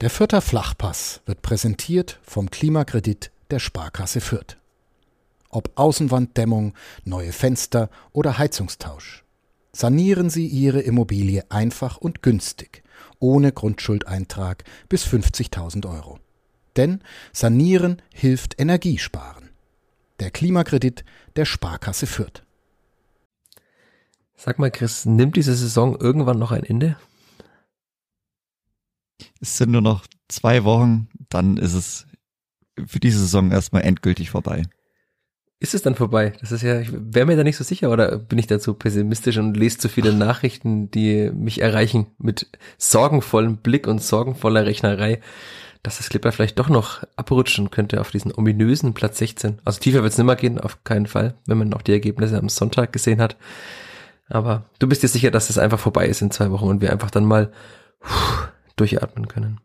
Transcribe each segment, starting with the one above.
Der Fürther Flachpass wird präsentiert vom Klimakredit der Sparkasse Fürth. Ob Außenwanddämmung, neue Fenster oder Heizungstausch. Sanieren Sie Ihre Immobilie einfach und günstig, ohne Grundschuldeintrag bis 50.000 Euro. Denn Sanieren hilft Energiesparen. Der Klimakredit der Sparkasse Fürth. Sag mal, Chris, nimmt diese Saison irgendwann noch ein Ende? Es sind nur noch zwei Wochen, dann ist es für diese Saison erstmal endgültig vorbei. Ist es dann vorbei? Das ist ja, ich wäre mir da nicht so sicher oder bin ich dazu pessimistisch und lese zu viele Nachrichten, die mich erreichen mit sorgenvollem Blick und sorgenvoller Rechnerei, dass das Clipper vielleicht doch noch abrutschen könnte auf diesen ominösen Platz 16. Also tiefer wird es nimmer gehen, auf keinen Fall, wenn man auch die Ergebnisse am Sonntag gesehen hat. Aber du bist dir sicher, dass es das einfach vorbei ist in zwei Wochen und wir einfach dann mal durchatmen können.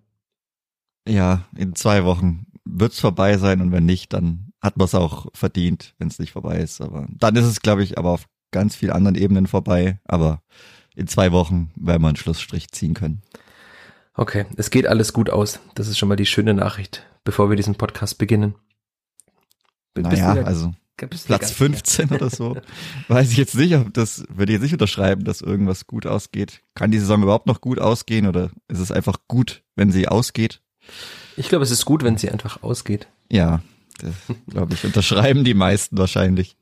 Ja, in zwei Wochen wird's vorbei sein und wenn nicht, dann hat man es auch verdient, wenn es nicht vorbei ist. Aber dann ist es, glaube ich, aber auf ganz vielen anderen Ebenen vorbei. Aber in zwei Wochen werden wir einen Schlussstrich ziehen können. Okay, es geht alles gut aus. Das ist schon mal die schöne Nachricht, bevor wir diesen Podcast beginnen. naja, also Platz 15 oder so. Weiß ich jetzt nicht, ob das, würde ich jetzt nicht unterschreiben, dass irgendwas gut ausgeht. Kann die Saison überhaupt noch gut ausgehen oder ist es einfach gut, wenn sie ausgeht? Ich glaube, es ist gut, wenn sie einfach ausgeht. Ja, das glaube ich, unterschreiben die meisten wahrscheinlich.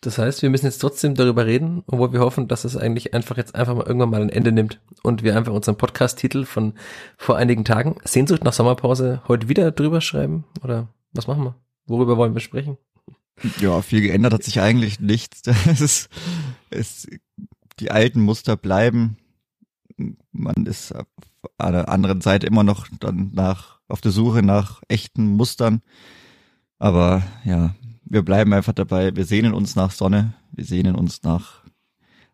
Das heißt, wir müssen jetzt trotzdem darüber reden, obwohl wir hoffen, dass es eigentlich einfach jetzt einfach mal irgendwann mal ein Ende nimmt und wir einfach unseren Podcast-Titel von vor einigen Tagen Sehnsucht nach Sommerpause heute wieder drüber schreiben oder was machen wir? Worüber wollen wir sprechen? Ja, viel geändert hat sich eigentlich nichts. Es ist, es, die alten Muster bleiben. Man ist auf der anderen Seite immer noch dann nach, auf der Suche nach echten Mustern. Aber ja, wir bleiben einfach dabei. Wir sehnen uns nach Sonne. Wir sehnen uns nach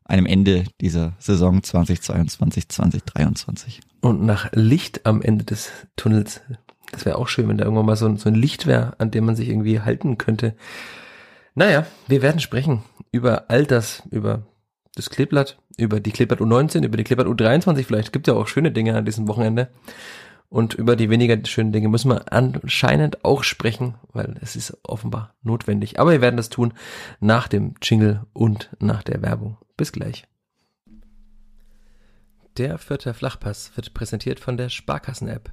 einem Ende dieser Saison 2022, 2023. Und nach Licht am Ende des Tunnels. Das wäre auch schön, wenn da irgendwann mal so, ein, so ein Licht wäre, an dem man sich irgendwie halten könnte. Naja, wir werden sprechen über all das, über das Kleeblatt, über die Kleeblatt U19, über die Kleeblatt U23 vielleicht. Gibt ja auch schöne Dinge an diesem Wochenende. Und über die weniger schönen Dinge müssen wir anscheinend auch sprechen, weil es ist offenbar notwendig. Aber wir werden das tun nach dem Jingle und nach der Werbung. Bis gleich. Der vierte Flachpass wird präsentiert von der Sparkassen-App.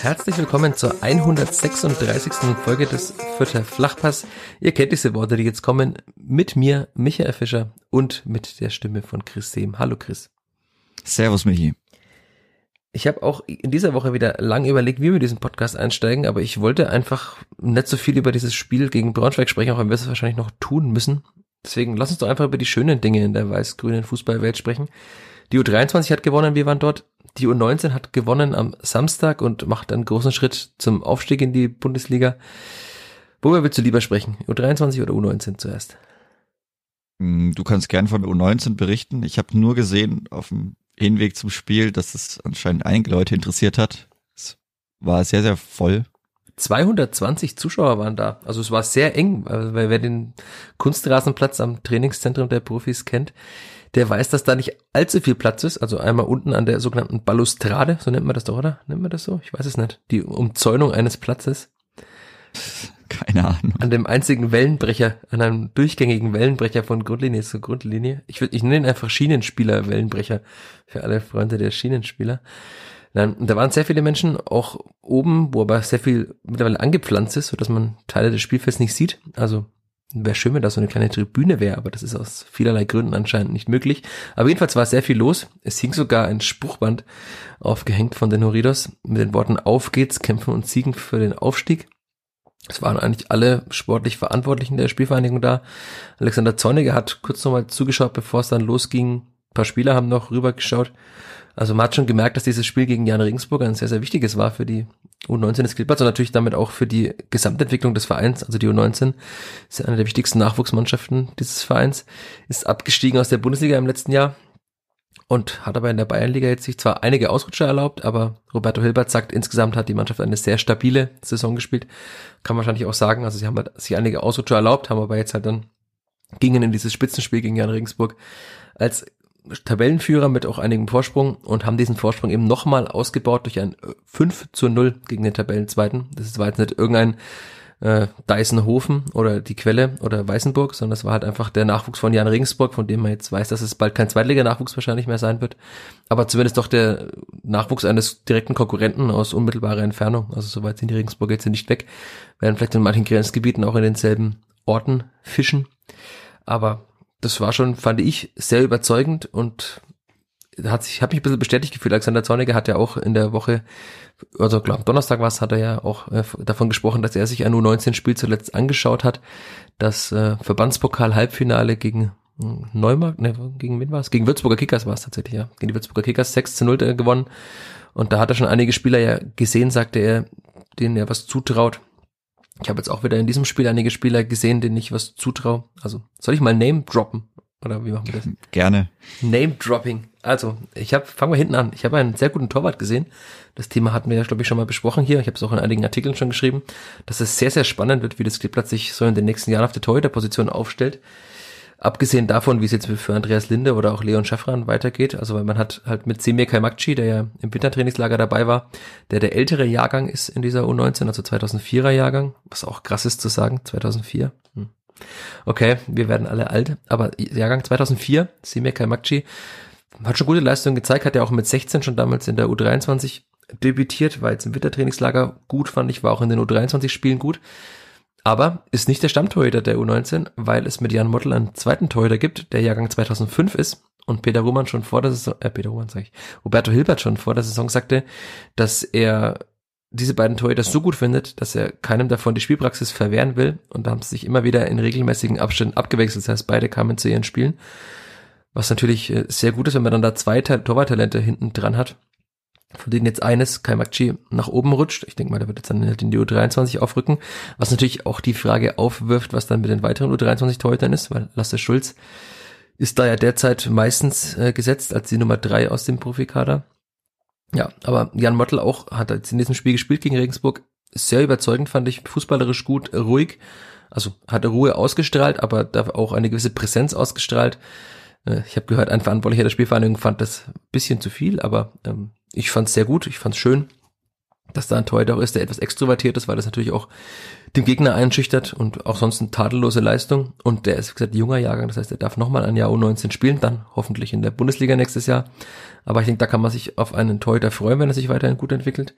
Herzlich willkommen zur 136. Folge des Vierter Flachpass. Ihr kennt diese Worte, die jetzt kommen, mit mir, Michael Fischer und mit der Stimme von Chris Sehm. Hallo Chris. Servus Michi. Ich habe auch in dieser Woche wieder lang überlegt, wie wir diesen Podcast einsteigen, aber ich wollte einfach nicht so viel über dieses Spiel gegen Braunschweig sprechen, auch wenn wir es wahrscheinlich noch tun müssen. Deswegen lass uns doch einfach über die schönen Dinge in der weiß-grünen Fußballwelt sprechen. Die U23 hat gewonnen, wir waren dort. Die U19 hat gewonnen am Samstag und macht einen großen Schritt zum Aufstieg in die Bundesliga. Worüber willst du lieber sprechen? U23 oder U19 zuerst? Hm, du kannst gern von der U19 berichten. Ich habe nur gesehen auf dem Hinweg zum Spiel, dass es anscheinend einige Leute interessiert hat. Es war sehr, sehr voll. 220 Zuschauer waren da. Also es war sehr eng, weil wer den Kunstrasenplatz am Trainingszentrum der Profis kennt, der weiß, dass da nicht allzu viel Platz ist. Also einmal unten an der sogenannten Balustrade, so nennt man das doch, oder? Nennt man das so? Ich weiß es nicht. Die Umzäunung eines Platzes. Keine Ahnung. An dem einzigen Wellenbrecher, an einem durchgängigen Wellenbrecher von Grundlinie zu Grundlinie. Ich, will, ich nenne ihn einfach Schienenspieler Wellenbrecher für alle Freunde der Schienenspieler. Nein, da waren sehr viele Menschen auch oben, wo aber sehr viel mittlerweile angepflanzt ist, so dass man Teile des Spielfelds nicht sieht. Also Wäre schön, wenn da so eine kleine Tribüne wäre, aber das ist aus vielerlei Gründen anscheinend nicht möglich. Aber jedenfalls war sehr viel los. Es hing sogar ein Spruchband aufgehängt von den Horidos mit den Worten Auf geht's, kämpfen und siegen für den Aufstieg. Es waren eigentlich alle sportlich Verantwortlichen der Spielvereinigung da. Alexander Zorniger hat kurz nochmal zugeschaut, bevor es dann losging. Ein paar Spieler haben noch rübergeschaut. Also man hat schon gemerkt, dass dieses Spiel gegen Jan Regensburg ein sehr, sehr wichtiges war für die U19 des Klippers und natürlich damit auch für die Gesamtentwicklung des Vereins. Also die U19 ist eine der wichtigsten Nachwuchsmannschaften dieses Vereins, ist abgestiegen aus der Bundesliga im letzten Jahr und hat aber in der Bayernliga jetzt sich zwar einige Ausrutscher erlaubt, aber Roberto Hilbert sagt, insgesamt hat die Mannschaft eine sehr stabile Saison gespielt. Kann man wahrscheinlich auch sagen. Also sie haben halt sich einige Ausrutscher erlaubt, haben aber jetzt halt dann gingen in dieses Spitzenspiel gegen Jan Regensburg als Tabellenführer mit auch einigem Vorsprung und haben diesen Vorsprung eben nochmal ausgebaut durch ein 5 zu 0 gegen den Tabellenzweiten. Das war jetzt nicht irgendein äh, Deisenhofen oder die Quelle oder Weißenburg, sondern es war halt einfach der Nachwuchs von Jan Regensburg, von dem man jetzt weiß, dass es bald kein Zweitliga-Nachwuchs wahrscheinlich mehr sein wird. Aber zumindest doch der Nachwuchs eines direkten Konkurrenten aus unmittelbarer Entfernung. Also soweit sind die Regensburg jetzt nicht weg. Werden vielleicht in manchen Grenzgebieten auch in denselben Orten fischen. Aber das war schon, fand ich, sehr überzeugend und hat sich, habe mich ein bisschen bestätigt gefühlt. Alexander Zorniger hat ja auch in der Woche, also glaube Donnerstag war es, hat er ja auch äh, davon gesprochen, dass er sich ein U19-Spiel zuletzt angeschaut hat. Das äh, Verbandspokal-Halbfinale gegen hm, Neumarkt, ne, gegen wen war es? Gegen Würzburger Kickers war es tatsächlich, ja. Gegen die Würzburger Kickers 6 zu 0 gewonnen. Und da hat er schon einige Spieler ja gesehen, sagte er, denen er was zutraut. Ich habe jetzt auch wieder in diesem Spiel einige Spieler gesehen, denen ich was zutraue. Also soll ich mal Name droppen? Oder wie machen wir das? Gerne. Name Dropping. Also, ich habe, fangen wir hinten an. Ich habe einen sehr guten Torwart gesehen. Das Thema hatten wir ja, glaube ich, schon mal besprochen hier. Ich habe es auch in einigen Artikeln schon geschrieben, dass es sehr, sehr spannend wird, wie das Kleeblatt sich so in den nächsten Jahren auf der Torhüterposition aufstellt. Abgesehen davon, wie es jetzt für Andreas Linde oder auch Leon Schaffran weitergeht, also weil man hat halt mit Semir Kaimakci, der ja im Wintertrainingslager dabei war, der der ältere Jahrgang ist in dieser U19, also 2004er Jahrgang, was auch krass ist zu sagen, 2004. Hm. Okay, wir werden alle alt, aber Jahrgang 2004, Semir Kaimakci, hat schon gute Leistungen gezeigt, hat ja auch mit 16 schon damals in der U23 debütiert, war jetzt im Wintertrainingslager gut, fand ich, war auch in den U23-Spielen gut. Aber ist nicht der Stammtorhüter der U19, weil es mit Jan Mottl einen zweiten Torhüter gibt, der Jahrgang 2005 ist. Und Peter Ruhmann schon vor der Saison, äh, Peter Ruhmann sag ich, Roberto Hilbert schon vor der Saison sagte, dass er diese beiden Torhüter so gut findet, dass er keinem davon die Spielpraxis verwehren will. Und da haben sie sich immer wieder in regelmäßigen Abständen abgewechselt, das heißt beide kamen zu ihren Spielen, was natürlich äh, sehr gut ist, wenn man dann da zwei Torwarttalente hinten dran hat von denen jetzt eines, Kai Makchi, nach oben rutscht. Ich denke mal, der wird jetzt dann halt in die U23 aufrücken, was natürlich auch die Frage aufwirft, was dann mit den weiteren U23-Torhütern ist, weil Lasse Schulz ist da ja derzeit meistens äh, gesetzt als die Nummer drei aus dem Profikader. Ja, aber Jan Mottl auch hat jetzt in diesem Spiel gespielt gegen Regensburg. Sehr überzeugend fand ich, fußballerisch gut, ruhig. Also hatte Ruhe ausgestrahlt, aber da auch eine gewisse Präsenz ausgestrahlt. Äh, ich habe gehört, ein Verantwortlicher der Spielvereinigung fand das bisschen zu viel, aber ähm, ich fand es sehr gut, ich fand es schön, dass da ein Torhüter auch ist, der etwas extrovertiert ist, weil das natürlich auch dem Gegner einschüchtert und auch sonst eine tadellose Leistung. Und der ist, wie gesagt, junger Jahrgang, das heißt, er darf nochmal ein Jahr U19 spielen, dann hoffentlich in der Bundesliga nächstes Jahr. Aber ich denke, da kann man sich auf einen Torhüter freuen, wenn er sich weiterhin gut entwickelt.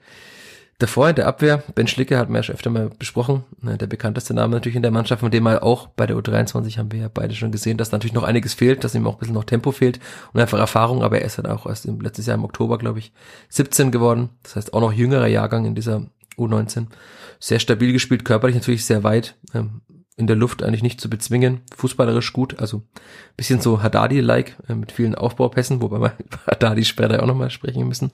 Davor in der Abwehr, Ben Schlicke hat man ja schon öfter mal besprochen, ne, der bekannteste Name natürlich in der Mannschaft, von dem mal auch bei der U23 haben wir ja beide schon gesehen, dass natürlich noch einiges fehlt, dass ihm auch ein bisschen noch Tempo fehlt und einfach Erfahrung, aber er ist halt auch erst im letztes Jahr im Oktober, glaube ich, 17 geworden, das heißt auch noch jüngerer Jahrgang in dieser U19. Sehr stabil gespielt, körperlich natürlich sehr weit, ähm, in der Luft eigentlich nicht zu bezwingen, fußballerisch gut, also bisschen so Haddadi-like, äh, mit vielen Aufbaupässen, wobei wir über Haddadi später auch nochmal sprechen müssen.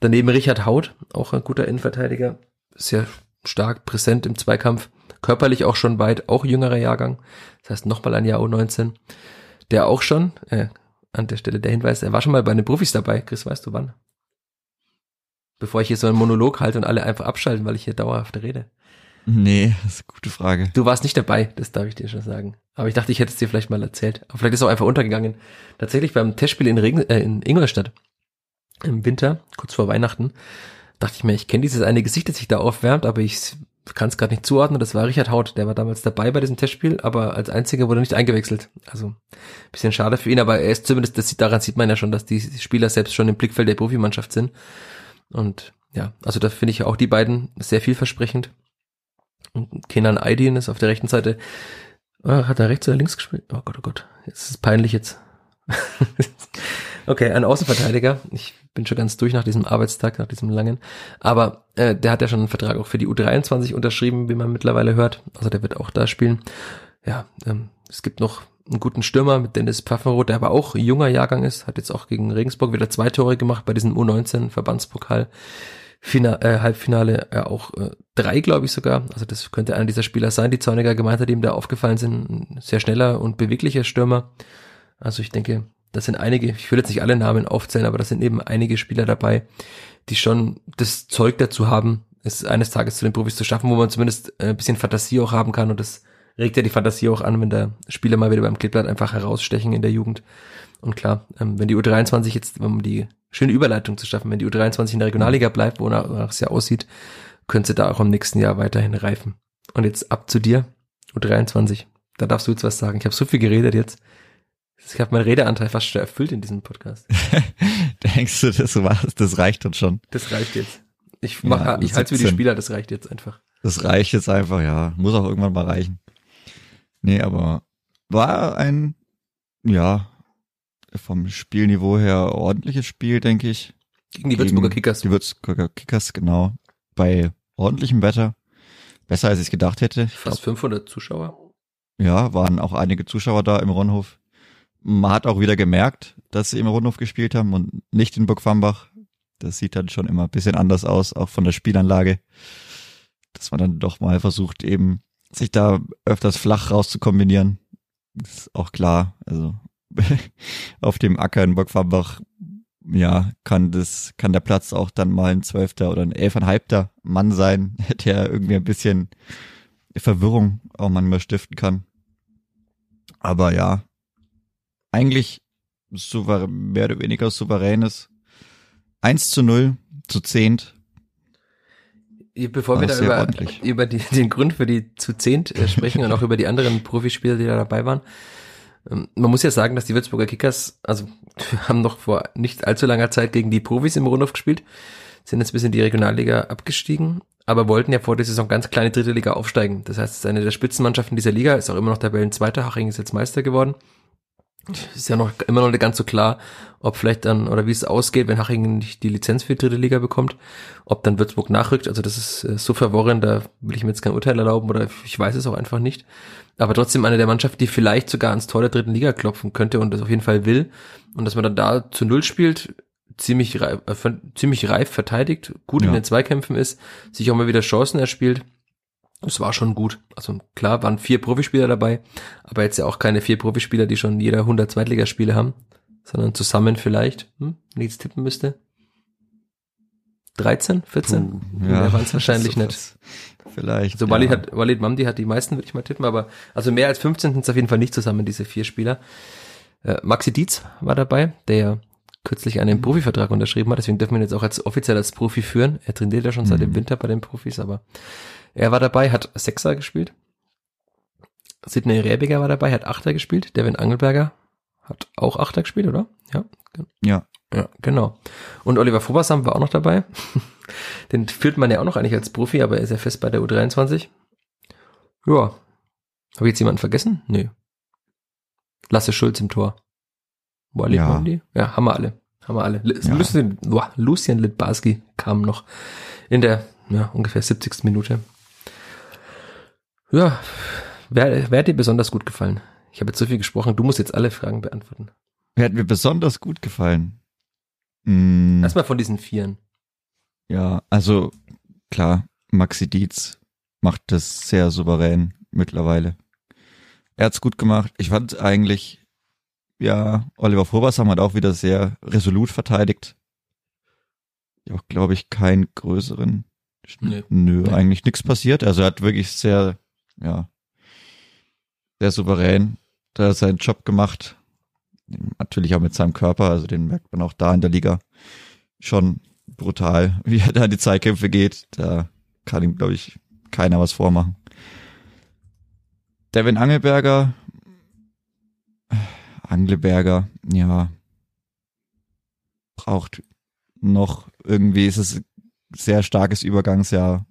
Daneben Richard Haut, auch ein guter Innenverteidiger, sehr stark präsent im Zweikampf, körperlich auch schon weit, auch jüngerer Jahrgang, das heißt nochmal ein Jahr U19, der auch schon, äh, an der Stelle der Hinweis, er war schon mal bei den Profis dabei, Chris, weißt du wann? Bevor ich hier so einen Monolog halte und alle einfach abschalten, weil ich hier dauerhaft rede. Nee, das ist eine gute Frage. Du warst nicht dabei, das darf ich dir schon sagen. Aber ich dachte, ich hätte es dir vielleicht mal erzählt. Aber vielleicht ist es auch einfach untergegangen. Tatsächlich beim Testspiel in, Regen, äh, in Ingolstadt im Winter, kurz vor Weihnachten, dachte ich mir, ich kenne dieses eine Gesicht, das sich da aufwärmt, aber ich kann es gerade nicht zuordnen. Das war Richard Haut, der war damals dabei bei diesem Testspiel, aber als einziger wurde nicht eingewechselt. Also bisschen schade für ihn, aber er ist zumindest, das, daran sieht man ja schon, dass die Spieler selbst schon im Blickfeld der Profimannschaft sind. Und ja, also da finde ich auch die beiden sehr vielversprechend. Und Kenan Aydin ist auf der rechten Seite. Oh, hat er rechts oder links gespielt? Oh Gott, oh Gott. Jetzt ist es peinlich jetzt. Okay, ein Außenverteidiger. Ich bin schon ganz durch nach diesem Arbeitstag, nach diesem langen. Aber äh, der hat ja schon einen Vertrag auch für die U23 unterschrieben, wie man mittlerweile hört. Also der wird auch da spielen. Ja, ähm, es gibt noch einen guten Stürmer mit Dennis Pfaffenroth, der aber auch junger Jahrgang ist, hat jetzt auch gegen Regensburg wieder zwei Tore gemacht bei diesem U19 Verbandspokal. Final, äh, Halbfinale ja auch äh, drei, glaube ich sogar. Also das könnte einer dieser Spieler sein, die Zorniger gemeint hat, die ihm da aufgefallen sind. Ein sehr schneller und beweglicher Stürmer. Also ich denke, das sind einige, ich will jetzt nicht alle Namen aufzählen, aber das sind eben einige Spieler dabei, die schon das Zeug dazu haben, es eines Tages zu den Profis zu schaffen, wo man zumindest äh, ein bisschen Fantasie auch haben kann und das regt ja die Fantasie auch an, wenn da Spieler mal wieder beim Kleeblatt einfach herausstechen in der Jugend. Und klar, ähm, wenn die U23 jetzt, um die schöne Überleitung zu schaffen, wenn die U23 in der Regionalliga bleibt, wonach es ja aussieht, könnte sie da auch im nächsten Jahr weiterhin reifen. Und jetzt ab zu dir, U23. Da darfst du jetzt was sagen. Ich habe so viel geredet jetzt. Ich habe meinen Redeanteil fast schon erfüllt in diesem Podcast. Denkst du, das war's? Das reicht uns schon. Das reicht jetzt. Ich mach, ja, ich halte für die Spieler, das reicht jetzt einfach. Das reicht jetzt einfach, ja. Muss auch irgendwann mal reichen. Nee, aber war ein, ja, vom Spielniveau her ordentliches Spiel, denke ich. Gegen die Würzburger Kickers. Die Würzburger Kickers, genau. Bei ordentlichem Wetter. Besser als ich gedacht hätte. Fast 500 Zuschauer. Ja, waren auch einige Zuschauer da im Ronhof. Man hat auch wieder gemerkt, dass sie im Rundhof gespielt haben und nicht in Burgfambach. Das sieht dann schon immer ein bisschen anders aus, auch von der Spielanlage. Dass man dann doch mal versucht, eben sich da öfters flach rauszukombinieren. Ist auch klar. Also auf dem Acker in Burgfambach, ja, kann das, kann der Platz auch dann mal ein Zwölfter oder ein Elfeinhalbter Mann sein, der irgendwie ein bisschen Verwirrung auch manchmal stiften kann. Aber ja, eigentlich souverän, mehr oder weniger souveränes 1 zu 0 zu 10. Bevor wir da über, über die, den Grund für die zu 10 äh, sprechen und auch über die anderen Profispieler, die da dabei waren, ähm, man muss ja sagen, dass die Würzburger Kickers, also haben noch vor nicht allzu langer Zeit gegen die Profis im Rundhof gespielt, sind jetzt bis in die Regionalliga abgestiegen, aber wollten ja vor der Saison ganz kleine dritte Liga aufsteigen. Das heißt, es ist eine der Spitzenmannschaften dieser Liga, ist auch immer noch Tabellenzweiter, Haching ist jetzt Meister geworden ist ja noch immer noch nicht ganz so klar, ob vielleicht dann oder wie es ausgeht, wenn Hachingen nicht die Lizenz für die dritte Liga bekommt, ob dann Würzburg nachrückt. Also das ist äh, so verworren, da will ich mir jetzt kein Urteil erlauben oder ich weiß es auch einfach nicht. Aber trotzdem eine der Mannschaften, die vielleicht sogar ans Tor der dritten Liga klopfen könnte und das auf jeden Fall will. Und dass man dann da zu Null spielt, ziemlich reif, äh, ziemlich reif verteidigt, gut ja. in den Zweikämpfen ist, sich auch mal wieder Chancen erspielt es war schon gut. Also klar, waren vier Profispieler dabei, aber jetzt ja auch keine vier Profispieler, die schon jeder 100 Zweitligaspiele haben, sondern zusammen vielleicht, hm, wenn ich jetzt tippen müsste. 13, 14? Puh, ja, Mehr waren es wahrscheinlich nicht. Vielleicht. Also Walid, ja. hat, Walid Mamdi hat die meisten, würde ich mal tippen, aber also mehr als 15 sind es auf jeden Fall nicht zusammen, diese vier Spieler. Äh, Maxi Dietz war dabei, der kürzlich einen Profivertrag unterschrieben hat, deswegen dürfen wir ihn jetzt auch als offiziell als Profi führen. Er trainiert ja schon seit dem mhm. Winter bei den Profis, aber er war dabei, hat Sechser gespielt. Sidney Rebiger war dabei, hat Achter gespielt. Devin Angelberger hat auch Achter gespielt, oder? Ja. Ja. Ja, genau. Und Oliver Fobersam war auch noch dabei. Den führt man ja auch noch eigentlich als Profi, aber er ist ja fest bei der U23. Ja. Habe ich jetzt jemanden vergessen? Nö. Lasse Schulz im Tor. Wo ja. die? Ja, haben wir alle. Haben wir alle. Ja. Lucien, Lucien Litbarski kam noch in der ja, ungefähr 70. Minute. Ja, wer, wer hat dir besonders gut gefallen? Ich habe jetzt so viel gesprochen, du musst jetzt alle Fragen beantworten. Wer hat mir besonders gut gefallen? Hm. Erstmal von diesen Vieren. Ja, also klar, Maxi Dietz macht das sehr souverän mittlerweile. Er hat's gut gemacht. Ich fand eigentlich, ja, Oliver Vorbassam hat auch wieder sehr resolut verteidigt. Auch, glaube ich, keinen größeren. Nee. Nö, nee. eigentlich nichts passiert. Also er hat wirklich sehr ja, sehr souverän. Da seinen Job gemacht. Natürlich auch mit seinem Körper, also den merkt man auch da in der Liga. Schon brutal, wie er da in die Zeitkämpfe geht. Da kann ihm, glaube ich, keiner was vormachen. Devin Angelberger, Angelberger, ja, braucht noch irgendwie, ist es sehr starkes Übergangsjahr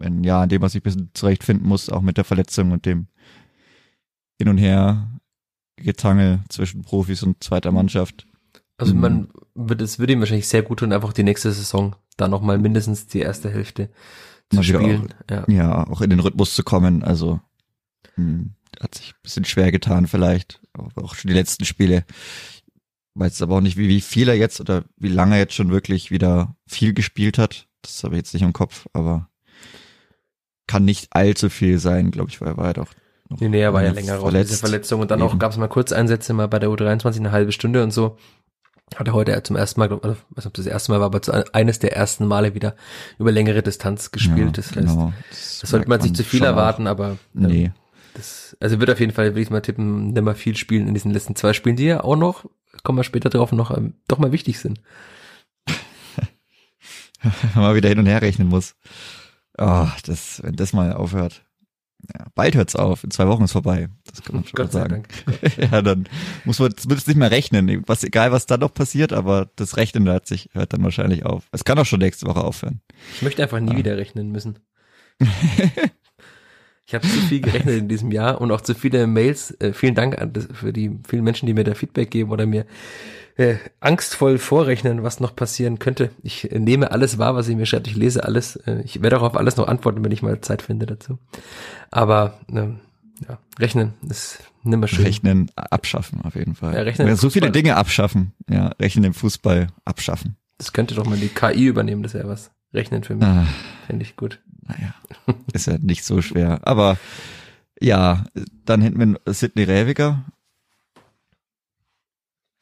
ein Jahr, in dem man sich ein bisschen zurechtfinden muss, auch mit der Verletzung und dem Hin und Her Getangel zwischen Profis und zweiter Mannschaft. Also mhm. man wird, es würde ihm wahrscheinlich sehr gut tun, einfach die nächste Saison da nochmal mindestens die erste Hälfte zu spielen. Auch, ja. ja, auch in den Rhythmus zu kommen. Also hm, hat sich ein bisschen schwer getan vielleicht. Auch schon die letzten Spiele. Weiß aber auch nicht, wie, wie viel er jetzt oder wie lange er jetzt schon wirklich wieder viel gespielt hat. Das habe ich jetzt nicht im Kopf, aber kann nicht allzu viel sein, glaube ich, weil er war ja doch noch nee, nee, er war ja länger raus, diese Verletzung. Und dann Eben. auch gab es mal Kurzeinsätze mal bei der U23 eine halbe Stunde und so. Hat er heute zum ersten Mal, also, weiß nicht, ob das, das erste Mal war, aber zu, eines der ersten Male wieder über längere Distanz gespielt. Ja, das heißt, genau. das, das sollte man sich zu viel erwarten, aber ähm, nee. das, also wird auf jeden Fall, will ich mal tippen, nicht mal viel spielen in diesen letzten zwei Spielen, die ja auch noch, kommen wir später drauf, noch ähm, doch mal wichtig sind. mal wieder hin und her rechnen muss. Oh, das, wenn das mal aufhört. Ja, bald hört's auf, in zwei Wochen ist vorbei. Das kann man schon Gott mal sagen. ja, dann muss man zumindest nicht mehr rechnen. Was, egal, was dann noch passiert, aber das Rechnen hört sich, hört dann wahrscheinlich auf. Es kann auch schon nächste Woche aufhören. Ich möchte einfach nie ja. wieder rechnen müssen. ich habe zu viel gerechnet in diesem Jahr und auch zu viele Mails. Äh, vielen Dank an für die vielen Menschen, die mir da Feedback geben oder mir äh, angstvoll vorrechnen, was noch passieren könnte. Ich äh, nehme alles wahr, was ihr mir schreibt. Ich lese alles. Äh, ich werde auch auf alles noch antworten, wenn ich mal Zeit finde dazu. Aber ähm, ja, rechnen ist nimmer schön. Rechnen abschaffen auf jeden Fall. Ja, rechnen so viele Dinge abschaffen. Ja, rechnen im Fußball abschaffen. Das könnte doch mal die KI übernehmen, das wäre was. Rechnen für mich. Ah, Fände ich gut. Naja, ist ja nicht so schwer. Aber ja, dann hinten wir Sidney Räviger,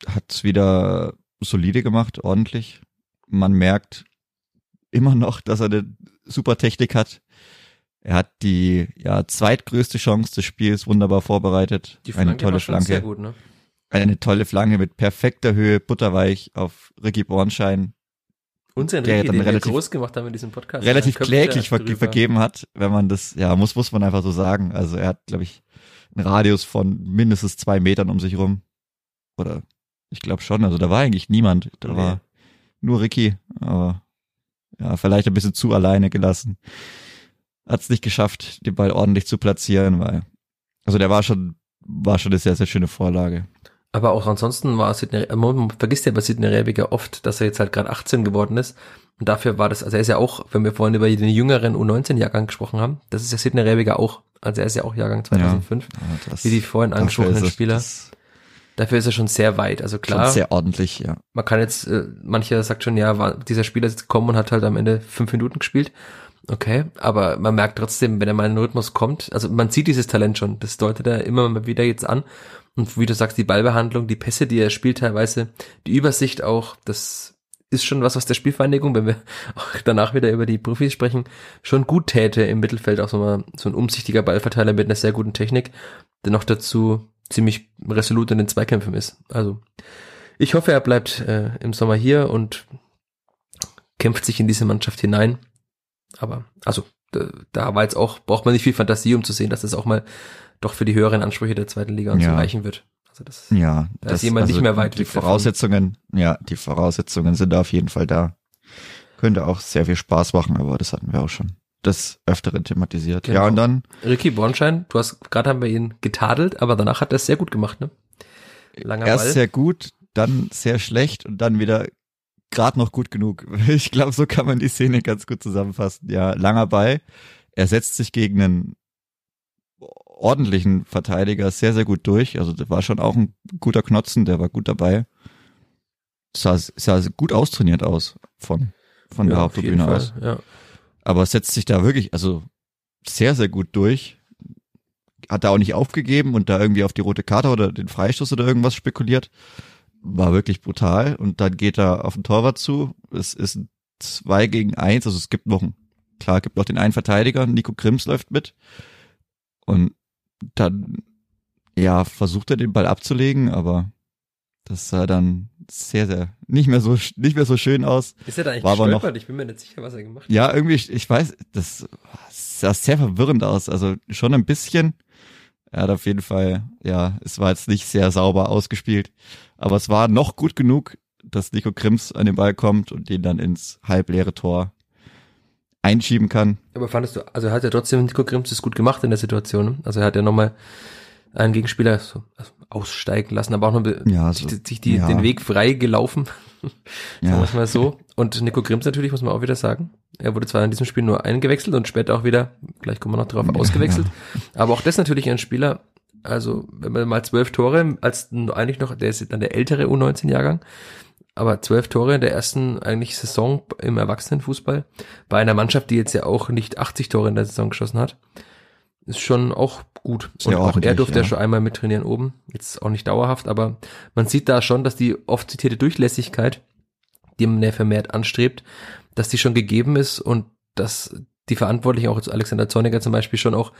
hat wieder solide gemacht, ordentlich. Man merkt immer noch, dass er eine super Technik hat. Er hat die ja zweitgrößte Chance des Spiels wunderbar vorbereitet. Die Flanke eine tolle Flanke. Sehr gut, ne? Eine tolle Flanke mit perfekter Höhe, butterweich auf Ricky Bornschein. Und sein Ricky, den relativ, groß gemacht haben in diesem Podcast. Relativ kläglich ver drüber. vergeben hat, wenn man das, ja, muss, muss man einfach so sagen. Also er hat, glaube ich, einen Radius von mindestens zwei Metern um sich rum. Oder ich glaube schon. Also da war eigentlich niemand. Da okay. war nur Ricky, aber ja, vielleicht ein bisschen zu alleine gelassen. Hat es nicht geschafft, den Ball ordentlich zu platzieren, weil also der war schon war schon eine sehr sehr schöne Vorlage. Aber auch ansonsten war Sidney, man vergisst ja bei Sidney Rebiger oft, dass er jetzt halt gerade 18 geworden ist. Und dafür war das, also er ist ja auch, wenn wir vorhin über den jüngeren U19-Jahrgang gesprochen haben, das ist ja Sidney Rebiger auch. Also er ist ja auch Jahrgang 2005. Ja, wie die vorhin angesprochenen Spieler. Das, Dafür ist er schon sehr weit. Also klar. Sehr ordentlich, ja. Man kann jetzt, äh, mancher sagt schon, ja, war, dieser Spieler ist jetzt gekommen und hat halt am Ende fünf Minuten gespielt. Okay, aber man merkt trotzdem, wenn er mal in den Rhythmus kommt, also man sieht dieses Talent schon, das deutet er immer mal wieder jetzt an. Und wie du sagst, die Ballbehandlung, die Pässe, die er spielt teilweise, die Übersicht auch, das ist schon was, was der Spielvereinigung, wenn wir auch danach wieder über die Profis sprechen, schon gut täte im Mittelfeld, auch so mal so ein umsichtiger Ballverteiler mit einer sehr guten Technik, der noch dazu ziemlich resolut in den Zweikämpfen ist. Also ich hoffe, er bleibt äh, im Sommer hier und kämpft sich in diese Mannschaft hinein. Aber also da, da war jetzt auch braucht man nicht viel Fantasie, um zu sehen, dass das auch mal doch für die höheren Ansprüche der zweiten Liga und ja. so reichen wird. Also das, ja, da das, ist jemand also nicht mehr weit Die Voraussetzungen, davon. ja, die Voraussetzungen sind da auf jeden Fall da. Könnte auch sehr viel Spaß machen, aber das hatten wir auch schon des Öfteren thematisiert. Genau. Ja, und dann. Ricky Bornschein, du hast, gerade haben wir ihn getadelt, aber danach hat er es sehr gut gemacht, ne? Langer Erst Ball. sehr gut, dann sehr schlecht und dann wieder gerade noch gut genug. Ich glaube, so kann man die Szene ganz gut zusammenfassen. Ja, langer Ball. Er setzt sich gegen einen ordentlichen Verteidiger sehr, sehr gut durch. Also das war schon auch ein guter Knotzen, der war gut dabei. Sah, sah gut austrainiert aus von, von ja, der Haupttribüne aus. Ja aber setzt sich da wirklich, also sehr, sehr gut durch. Hat da auch nicht aufgegeben und da irgendwie auf die rote Karte oder den Freistoß oder irgendwas spekuliert. War wirklich brutal. Und dann geht er auf den Torwart zu. Es ist zwei gegen eins, also es gibt noch ein, klar, gibt noch den einen Verteidiger, Nico Krims läuft mit. Und dann, ja, versucht er den Ball abzulegen, aber das sah dann sehr, sehr nicht mehr so nicht mehr so schön aus. Ist er da eigentlich War aber noch, Ich bin mir nicht sicher, was er gemacht hat. Ja, irgendwie, ich weiß, das sah sehr verwirrend aus. Also schon ein bisschen. Er hat auf jeden Fall, ja, es war jetzt nicht sehr sauber ausgespielt. Aber es war noch gut genug, dass Nico Krims an den Ball kommt und den dann ins halbleere Tor einschieben kann. Aber fandest du, also hat er trotzdem Nico Krims das gut gemacht in der Situation. Also er hat ja nochmal einen Gegenspieler so, also aussteigen lassen, aber auch noch ja, so, sich die, ja. den Weg frei gelaufen. sagen ja. wir mal so. Und Nico Grimms natürlich, muss man auch wieder sagen. Er wurde zwar in diesem Spiel nur eingewechselt und später auch wieder, gleich kommen wir noch drauf, ausgewechselt. Aber auch das natürlich ein Spieler, Also, wenn man mal zwölf Tore, als eigentlich noch, der ist dann der ältere U19-Jahrgang, aber zwölf Tore in der ersten eigentlich Saison im Erwachsenenfußball, bei einer Mannschaft, die jetzt ja auch nicht 80 Tore in der Saison geschossen hat, ist schon auch gut. Sehr und auch er durfte ja. ja. schon einmal mittrainieren oben, jetzt auch nicht dauerhaft, aber man sieht da schon, dass die oft zitierte Durchlässigkeit, die man ja vermehrt anstrebt, dass die schon gegeben ist und dass die Verantwortlichen, auch Alexander Zorniger zum Beispiel, schon auch,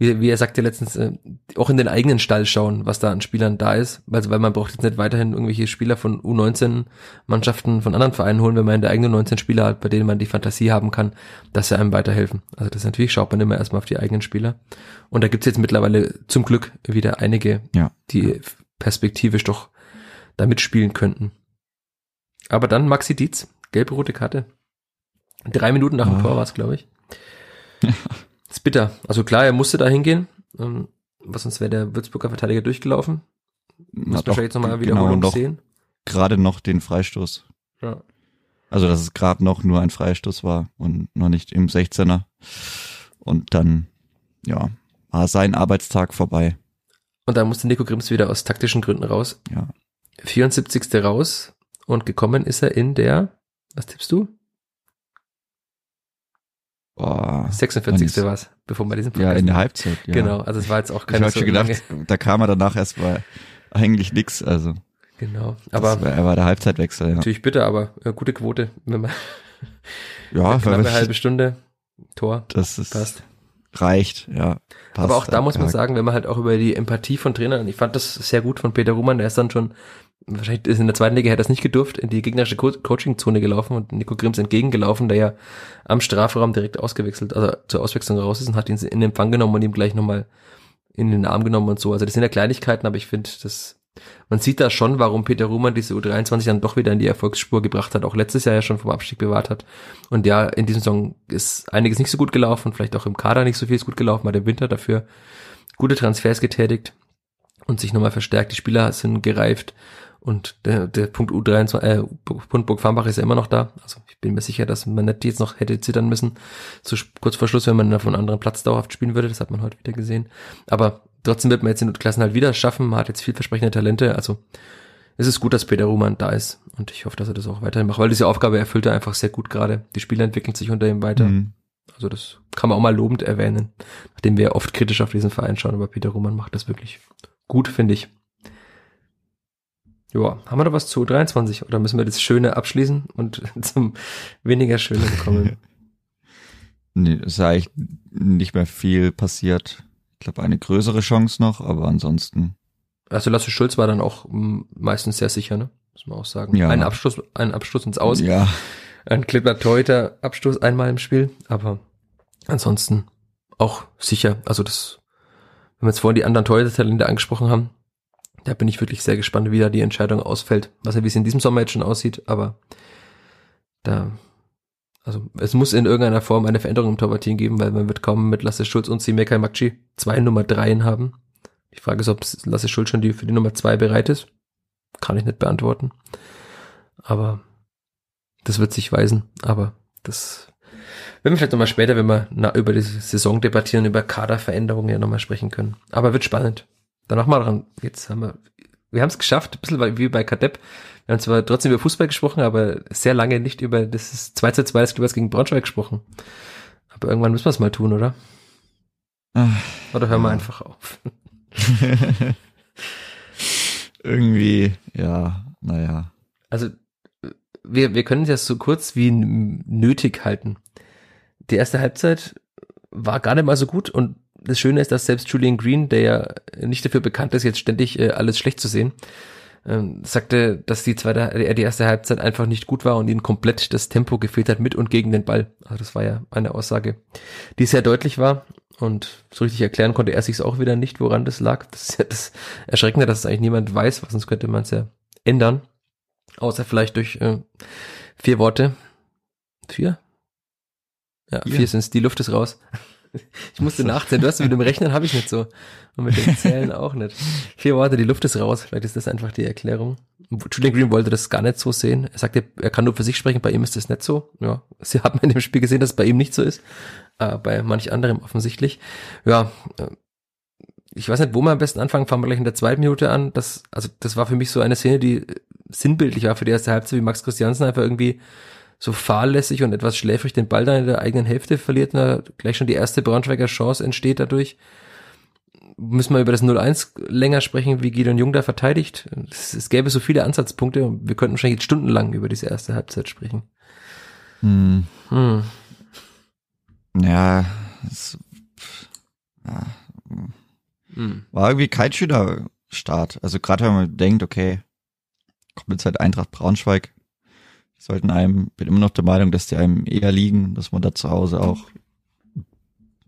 wie, wie er sagte letztens, äh, auch in den eigenen Stall schauen, was da an Spielern da ist. Also, weil man braucht jetzt nicht weiterhin irgendwelche Spieler von U19-Mannschaften von anderen Vereinen holen, wenn man in der eigenen 19 Spieler hat, bei denen man die Fantasie haben kann, dass sie einem weiterhelfen. Also das natürlich schaut man immer erstmal auf die eigenen Spieler. Und da gibt's jetzt mittlerweile zum Glück wieder einige, Ja. die perspektivisch doch da mitspielen könnten. Aber dann Maxi Dietz, gelb-rote Karte. Drei Minuten nach dem Ah. Tor war's, glaube ich. ist bitter. Also klar, er musste da hingehen, ähm, was sonst wäre der Würzburger Verteidiger durchgelaufen. Muss wahrscheinlich jetzt nochmal genau Wiederholung noch sehen. gerade noch den Freistoß. Ja. Also, dass es gerade noch nur ein Freistoß war und noch nicht im 16er. Und dann, ja, war sein Arbeitstag vorbei. Und dann musste Nico Grimms wieder aus taktischen Gründen raus. Ja. 74. raus und gekommen ist er in der, was tippst du? Boah. 46. Und- war's, bevor wir diesen Ja, Podcast in der. Halbzeit. Ja. Genau, also es war jetzt auch Ich keine hatte schon gedacht, da kam er danach erstmal eigentlich nix. Also, Genau, aber aber er war der Halbzeitwechsel. Ja, natürlich bitter, aber äh, gute Quote, wenn man ja knappe weil halbe Stunde Tor das ist, passt. reicht. Ja, passt, Aber auch da muss man ja. sagen, wenn man halt auch über die Empathie von Trainern, ich fand das sehr gut von Peter Ruhmann, der ist dann schon, wahrscheinlich ist in der zweiten Liga hätte das nicht gedurft, in die gegnerische Co Coaching-Zone gelaufen und Nico Grimms entgegengelaufen, der ja am Strafraum direkt ausgewechselt, also zur Auswechslung raus ist und hat ihn in Empfang genommen und ihm gleich nochmal in den Arm genommen und so. Also das sind ja Kleinigkeiten, aber ich finde, das, man sieht da schon, warum Peter Ruhmann diese U23 dann doch wieder in die Erfolgsspur gebracht hat, auch letztes Jahr ja schon vom Abstieg bewahrt hat. Und ja, in diesem Saison ist einiges nicht so gut gelaufen, vielleicht auch im Kader nicht so viel ist gut gelaufen, hat im Winter dafür gute Transfers getätigt und sich nochmal verstärkt. Die Spieler sind gereift und der, der Punkt U23, äh, Punkt Farmbach ist ja immer noch da. Also ich bin mir sicher, dass man nicht jetzt noch hätte zittern müssen, so sch- kurz vor Schluss, wenn man auf einem anderen Platz dauerhaft spielen würde. Das hat man heute wieder gesehen. Aber trotzdem wird man jetzt in den Klassen halt wieder schaffen. Man hat jetzt vielversprechende Talente. Also es ist gut, dass Peter Ruhmann da ist und ich hoffe, dass er das auch weiterhin macht, weil diese Aufgabe erfüllt er einfach sehr gut gerade. Die Spieler entwickeln sich unter ihm weiter. Mhm. Also das kann man auch mal lobend erwähnen, nachdem wir oft kritisch auf diesen Verein schauen, aber Peter Ruhmann macht das wirklich gut, finde ich. Ja, haben wir noch was zu 23 oder müssen wir das Schöne abschließen und zum weniger Schönen kommen? Nee, es ist ja eigentlich nicht mehr viel passiert. Ich glaube, eine größere Chance noch, aber ansonsten, Also Lasse Schulz war dann auch mm, meistens sehr sicher, ne? Muss man auch sagen. Ja. Ein Abschluss, ein Abschluss ins Aus, ja, ein Klippler Torhüter Abschluss einmal im Spiel, aber ansonsten auch sicher. Also das, wenn wir jetzt vorhin die anderen Torhüter-Talente angesprochen haben, da bin ich wirklich sehr gespannt, wie da die Entscheidung ausfällt. Was ja, wie es in diesem Sommer jetzt schon aussieht, aber da, also es muss in irgendeiner Form eine Veränderung im Torwartteam geben, weil man wird kaum mit Lasse Schulz und Simekai Makci zwei Nummer dreien haben. Die Frage ist, ob Lasse Schulz schon die, für die Nummer zwei bereit ist. Kann ich nicht beantworten. Aber das wird sich weisen. Aber das wenn wir vielleicht nochmal später, wenn wir na, über die Saison debattieren, über Kaderveränderungen ja nochmal sprechen können. Aber wird spannend. Dann machen wir dran. Jetzt haben wir, wir haben es geschafft, ein bisschen wie bei Kadepp. Wir haben zwar trotzdem über Fußball gesprochen, aber sehr lange nicht über das 2 zu 2 des gegen Braunschweig gesprochen. Aber irgendwann müssen wir es mal tun, oder? Ah, Oder hören wir Ja. einfach auf? irgendwie, ja, naja. Also, wir, wir können es ja so kurz wie nötig halten. Die erste Halbzeit war gar nicht mal so gut und das Schöne ist, dass selbst Julian Green, der ja nicht dafür bekannt ist, jetzt ständig äh, alles schlecht zu sehen, ähm, sagte, dass die zweite, äh, die erste Halbzeit einfach nicht gut war und ihm komplett das Tempo gefehlt hat mit und gegen den Ball. Also das war ja eine Aussage, die sehr deutlich war und so richtig erklären konnte er sich auch wieder nicht, woran das lag. Das ist ja das Erschreckende, dass es eigentlich niemand weiß, was sonst könnte man es ja ändern. Außer vielleicht durch äh, vier Worte. Vier? Ja, Vier. vier sind's. Die Luft ist raus. Ich musste nachzählen. Du hast mit dem Rechnen habe ich nicht so. Und mit dem Zählen auch nicht. Vier Worte, die Luft ist raus. Vielleicht ist das einfach die Erklärung. Julian Green wollte das gar nicht so sehen. Er sagte, er kann nur für sich sprechen. Bei ihm ist das nicht so. Ja, sie haben in dem Spiel gesehen, dass es bei ihm nicht so ist. Äh, bei manch anderem offensichtlich. Ja, äh, ich weiß nicht, wo wir am besten anfangen, fangen wir gleich in der zweiten Minute an. Das, also das war für mich so eine Szene, die sinnbildlich war für die erste Halbzeit, wie Max Christiansen einfach irgendwie so fahrlässig und etwas schläfrig den Ball dann in der eigenen Hälfte verliert, na, gleich schon die erste Braunschweiger Chance entsteht dadurch. Müssen wir über das 0-1 länger sprechen, wie Gideon Jung da verteidigt. Es, es gäbe so viele Ansatzpunkte und wir könnten wahrscheinlich jetzt stundenlang über diese erste Halbzeit sprechen. Hm. Hm. Ja, es, ja, Hm. war irgendwie kein schöner Start. Also gerade wenn man denkt, okay, kommt jetzt halt Eintracht Braunschweig, sollten einem, bin immer noch der Meinung, dass die einem eher liegen, dass man da zu Hause auch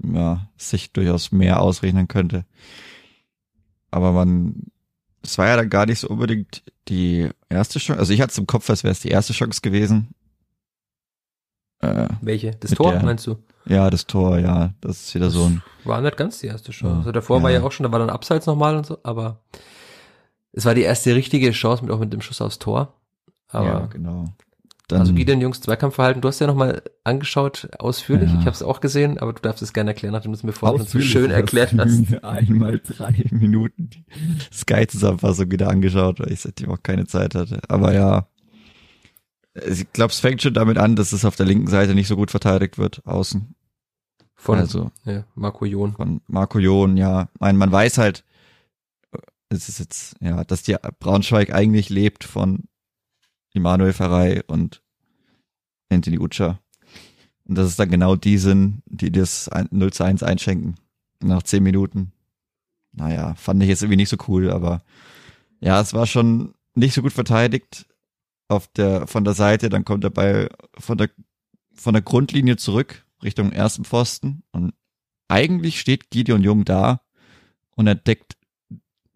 ja, sich durchaus mehr ausrechnen könnte. Aber man, es war ja dann gar nicht so unbedingt die erste Chance. Also ich hatte es im Kopf, als wäre es die erste Chance gewesen. Äh, Welche? Das Tor, der- meinst du? ja, das Tor, ja, das ist wieder so ein War nicht ganz die erste Chance. Ja. Also davor war Ja. ja auch schon, da war dann Abseits nochmal und so, aber es war die erste richtige Chance mit auch mit dem Schuss aufs Tor. Aber ja, genau. Dann, also Gideon Jungs Zweikampfverhalten, du hast ja nochmal angeschaut, ausführlich. Ja. Ich habe es auch gesehen, aber du darfst es gerne erklären, nachdem du es mir vorhin so schön erklärt hast. Einmal drei Minuten die Sky-Zusammenfassung wieder angeschaut, weil ich seitdem auch keine Zeit hatte. Aber ja, ich glaube, es fängt schon damit an, dass es auf der linken Seite nicht so gut verteidigt wird, außen. Von also ja, Marco Jon. von Marco Jon, ja. Man, man weiß halt, es ist jetzt, ja, dass die Braunschweig eigentlich lebt von Immanuel Ferrei und Anthony Utscher. Und dass es dann genau die sind, die das ein- 0 zu 1 einschenken. Nach 10 Minuten. Naja, fand ich jetzt irgendwie nicht so cool, aber ja, es war schon nicht so gut verteidigt auf der, von der Seite. Dann kommt der Ball von der, von der Grundlinie zurück Richtung ersten Pfosten und eigentlich steht Gideon Jung da und er deckt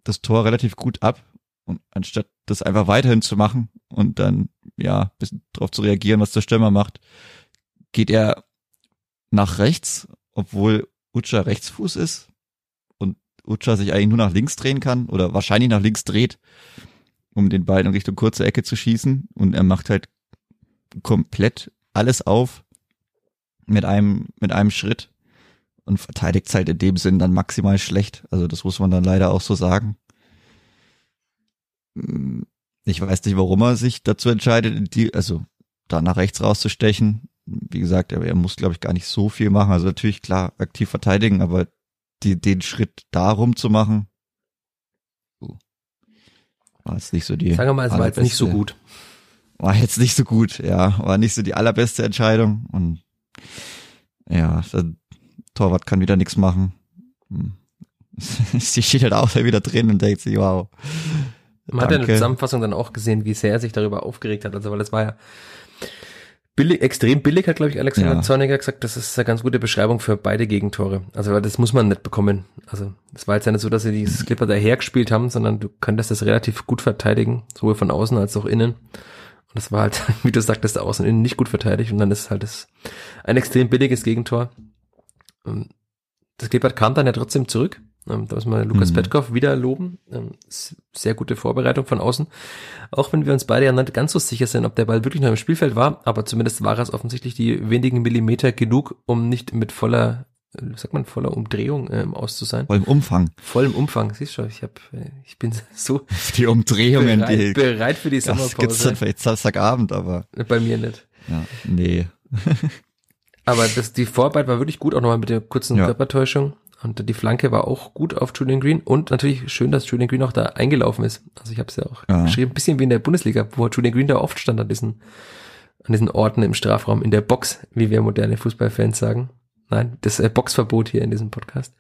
das Tor relativ gut ab. Und anstatt das einfach weiterhin zu machen und dann, ja, bisschen drauf zu reagieren, was der Stürmer macht, geht er nach rechts, obwohl Ucha Rechtsfuß ist und Ucha sich eigentlich nur nach links drehen kann oder wahrscheinlich nach links dreht, um den Ball in Richtung kurze Ecke zu schießen. Und er macht halt komplett alles auf mit einem, mit einem Schritt und verteidigt halt in dem Sinn dann maximal schlecht. Also das muss man dann leider auch so sagen. Hm, Ich weiß nicht, warum er sich dazu entscheidet, die, also da nach rechts rauszustechen. Wie gesagt, er, er muss, glaube ich, gar nicht so viel machen. Also natürlich klar aktiv verteidigen, aber die, den Schritt darum zu machen, war jetzt nicht so die. Sagen wir mal, es war jetzt nicht so gut. war jetzt nicht so gut, ja, war nicht so die allerbeste Entscheidung und ja, der Torwart kann wieder nichts machen. Hm. Sie steht halt auch wieder drin und denkt sich, wow. Man hat ja in der danke. Zusammenfassung dann auch gesehen, wie sehr er sich darüber aufgeregt hat. Also, weil es war ja billig, extrem billig, hat, glaube ich, Alexander Ja. Zorniger gesagt. Das ist eine ganz gute Beschreibung für beide Gegentore. Also, weil das muss man nicht bekommen. Also, es war jetzt ja nicht so, dass sie dieses Clipper dahergespielt haben, sondern du könntest das relativ gut verteidigen, sowohl von außen als auch innen. Und das war halt, wie du sagtest, außen und innen nicht gut verteidigt. Und dann ist halt das ein extrem billiges Gegentor. Ähm, Das Klippert kam dann ja trotzdem zurück. Ähm, Da muss man Lukas Mhm. Petkov wieder loben. Ähm, Sehr gute Vorbereitung von außen. Auch wenn wir uns beide ja nicht ganz so sicher sind, ob der Ball wirklich noch im Spielfeld war, aber zumindest war es offensichtlich die wenigen Millimeter genug, um nicht mit voller, sagt man, voller Umdrehung ähm, aus zu sein. Voll im Umfang. Voll im Umfang. Siehst du, ich hab, äh, ich bin so Die Umdrehungen, bereit, die, bereit für die das gibt's Sommerpause. dann vielleicht Samstagabend, aber Bei mir nicht. ja, nee. Aber das, die Vorarbeit war wirklich gut, auch nochmal mit der kurzen Ja. Körpertäuschung. Und die Flanke war auch gut auf Julian Green. Und natürlich schön, dass Julian Green auch da eingelaufen ist. Also ich habe es ja auch Ja. geschrieben, ein bisschen wie in der Bundesliga, wo Julian Green da oft stand an diesen, an diesen Orten im Strafraum, in der Box, wie wir moderne Fußballfans sagen. Nein, das äh, Boxverbot hier in diesem Podcast.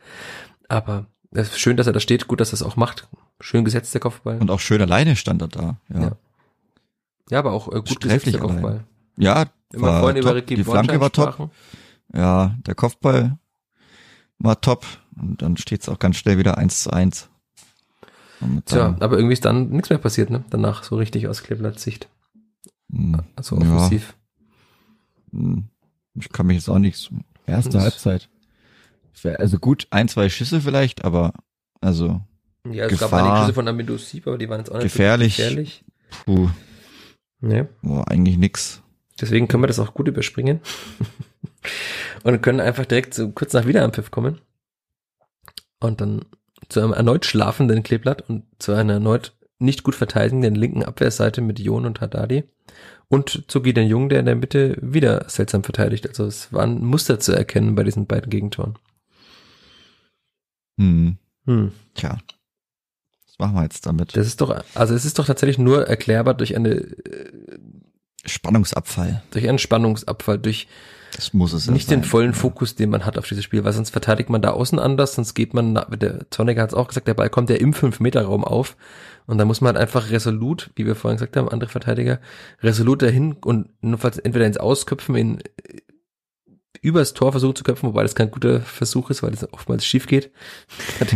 Aber es ist schön, dass er da steht, gut, dass er es auch macht. Schön gesetzt, der Kopfball. Und auch schön alleine stand er da. Ja, Ja. ja, aber auch äh, gut gesetzt, der Kopfball. allein. ja war vorhin über. Ricky die Flanke war top. Ja, der Kopfball war top. Und dann steht's auch ganz schnell wieder eins zu eins. Und mit Tja, seinem- aber irgendwie ist dann nichts mehr passiert, ne? Danach so richtig aus Kleeblatts Sicht. Hm, Also Ja. offensiv. hm, Ich kann mich jetzt auch nicht. Erste Das- Halbzeit. Also gut, ein, zwei Schüsse vielleicht, aber also Ja, es gab Gefahr. einige Schüsse von Amidou Sieb, aber die waren jetzt auch nicht Gefährlich. gefährlich. puh, Nee. war eigentlich nix. Deswegen können wir das auch gut überspringen. Und können einfach direkt so kurz nach Wiederanpfiff kommen. Und dann zu einem erneut schlafenden Kleeblatt und zu einer erneut nicht gut verteidigenden linken Abwehrseite mit Jon und Haddadi und zu Gideon Jung, der in der Mitte wieder seltsam verteidigt. Also es war ein Muster zu erkennen bei diesen beiden Gegentoren. Hm. Hm. Tja. Was machen wir jetzt damit? Das ist doch, also es ist doch tatsächlich nur erklärbar durch eine äh, Spannungsabfall. Durch einen Spannungsabfall, durch das muss es nicht sein. den vollen ja. Fokus, den man hat auf dieses Spiel, weil sonst verteidigt man da außen anders, sonst geht man, der Zorniger hat es auch gesagt, der Ball kommt ja im 5-Meter-Raum auf und da muss man halt einfach resolut, wie wir vorhin gesagt haben, andere Verteidiger, resolut dahin und notfalls entweder ins Ausköpfen, in übers Tor versuchen zu köpfen, wobei das kein guter Versuch ist, weil das oftmals schief geht. Hat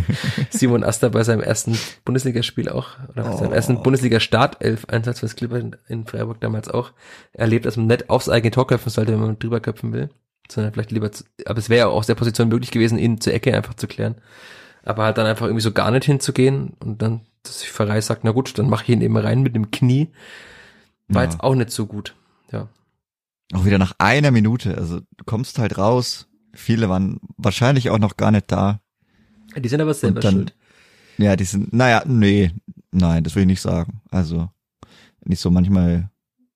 Simon Aster bei seinem ersten Bundesligaspiel auch, oder oh. seinem ersten Bundesliga-Startelf-Einsatz fürs Clipper in Freiburg damals auch erlebt, dass man nicht aufs eigene Tor köpfen sollte, wenn man drüber köpfen will, sondern vielleicht lieber, zu, aber es wäre ja aus der Position möglich gewesen, ihn zur Ecke einfach zu klären. Aber halt dann einfach irgendwie so gar nicht hinzugehen und dann, dass sich Pfarrei sagt, na gut, dann mache ich ihn eben rein mit dem Knie, war ja. jetzt auch nicht so gut. Ja. Auch wieder nach einer Minute. Also du kommst halt raus. Viele waren wahrscheinlich auch noch gar nicht da. Die sind aber selber dann, schuld. Ja, die sind, naja, nee, nein, das will ich nicht sagen. Also, nicht so manchmal,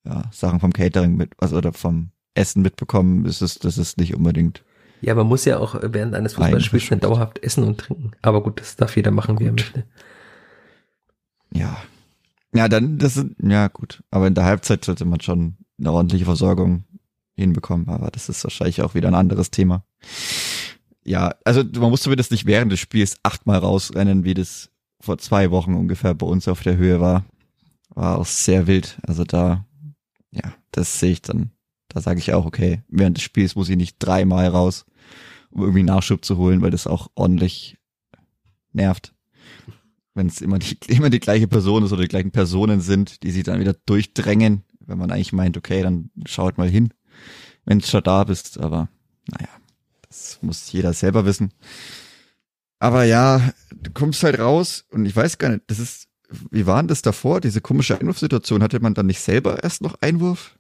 ja, Sachen vom Catering mit, also, oder vom Essen mitbekommen, ist es, das ist nicht unbedingt. Ja, man muss ja auch während eines Fußballspiels nicht dauerhaft essen und trinken. Aber gut, das darf jeder machen, wie er möchte. Ja. Ja, dann, das sind, ja, gut. Aber in der Halbzeit sollte man schon eine ordentliche Versorgung hinbekommen, aber das ist wahrscheinlich auch wieder ein anderes Thema. Ja, also man muss zumindest nicht während des Spiels achtmal rausrennen, wie das vor zwei Wochen ungefähr bei uns auf der Höhe war. War auch sehr wild. Also da, ja, das sehe ich dann. Da sage ich auch, okay, während des Spiels muss ich nicht dreimal raus, um irgendwie Nachschub zu holen, weil das auch ordentlich nervt. Wenn es immer die, immer die gleiche Person ist oder die gleichen Personen sind, die sich dann wieder durchdrängen wenn man eigentlich meint, okay, dann schaut mal hin, wenn du schon da bist. Aber naja, das muss jeder selber wissen. Aber ja, du kommst halt raus und ich weiß gar nicht, das ist, wie war denn das davor? Diese komische Einwurfsituation, hatte man dann nicht selber erst noch Einwurf?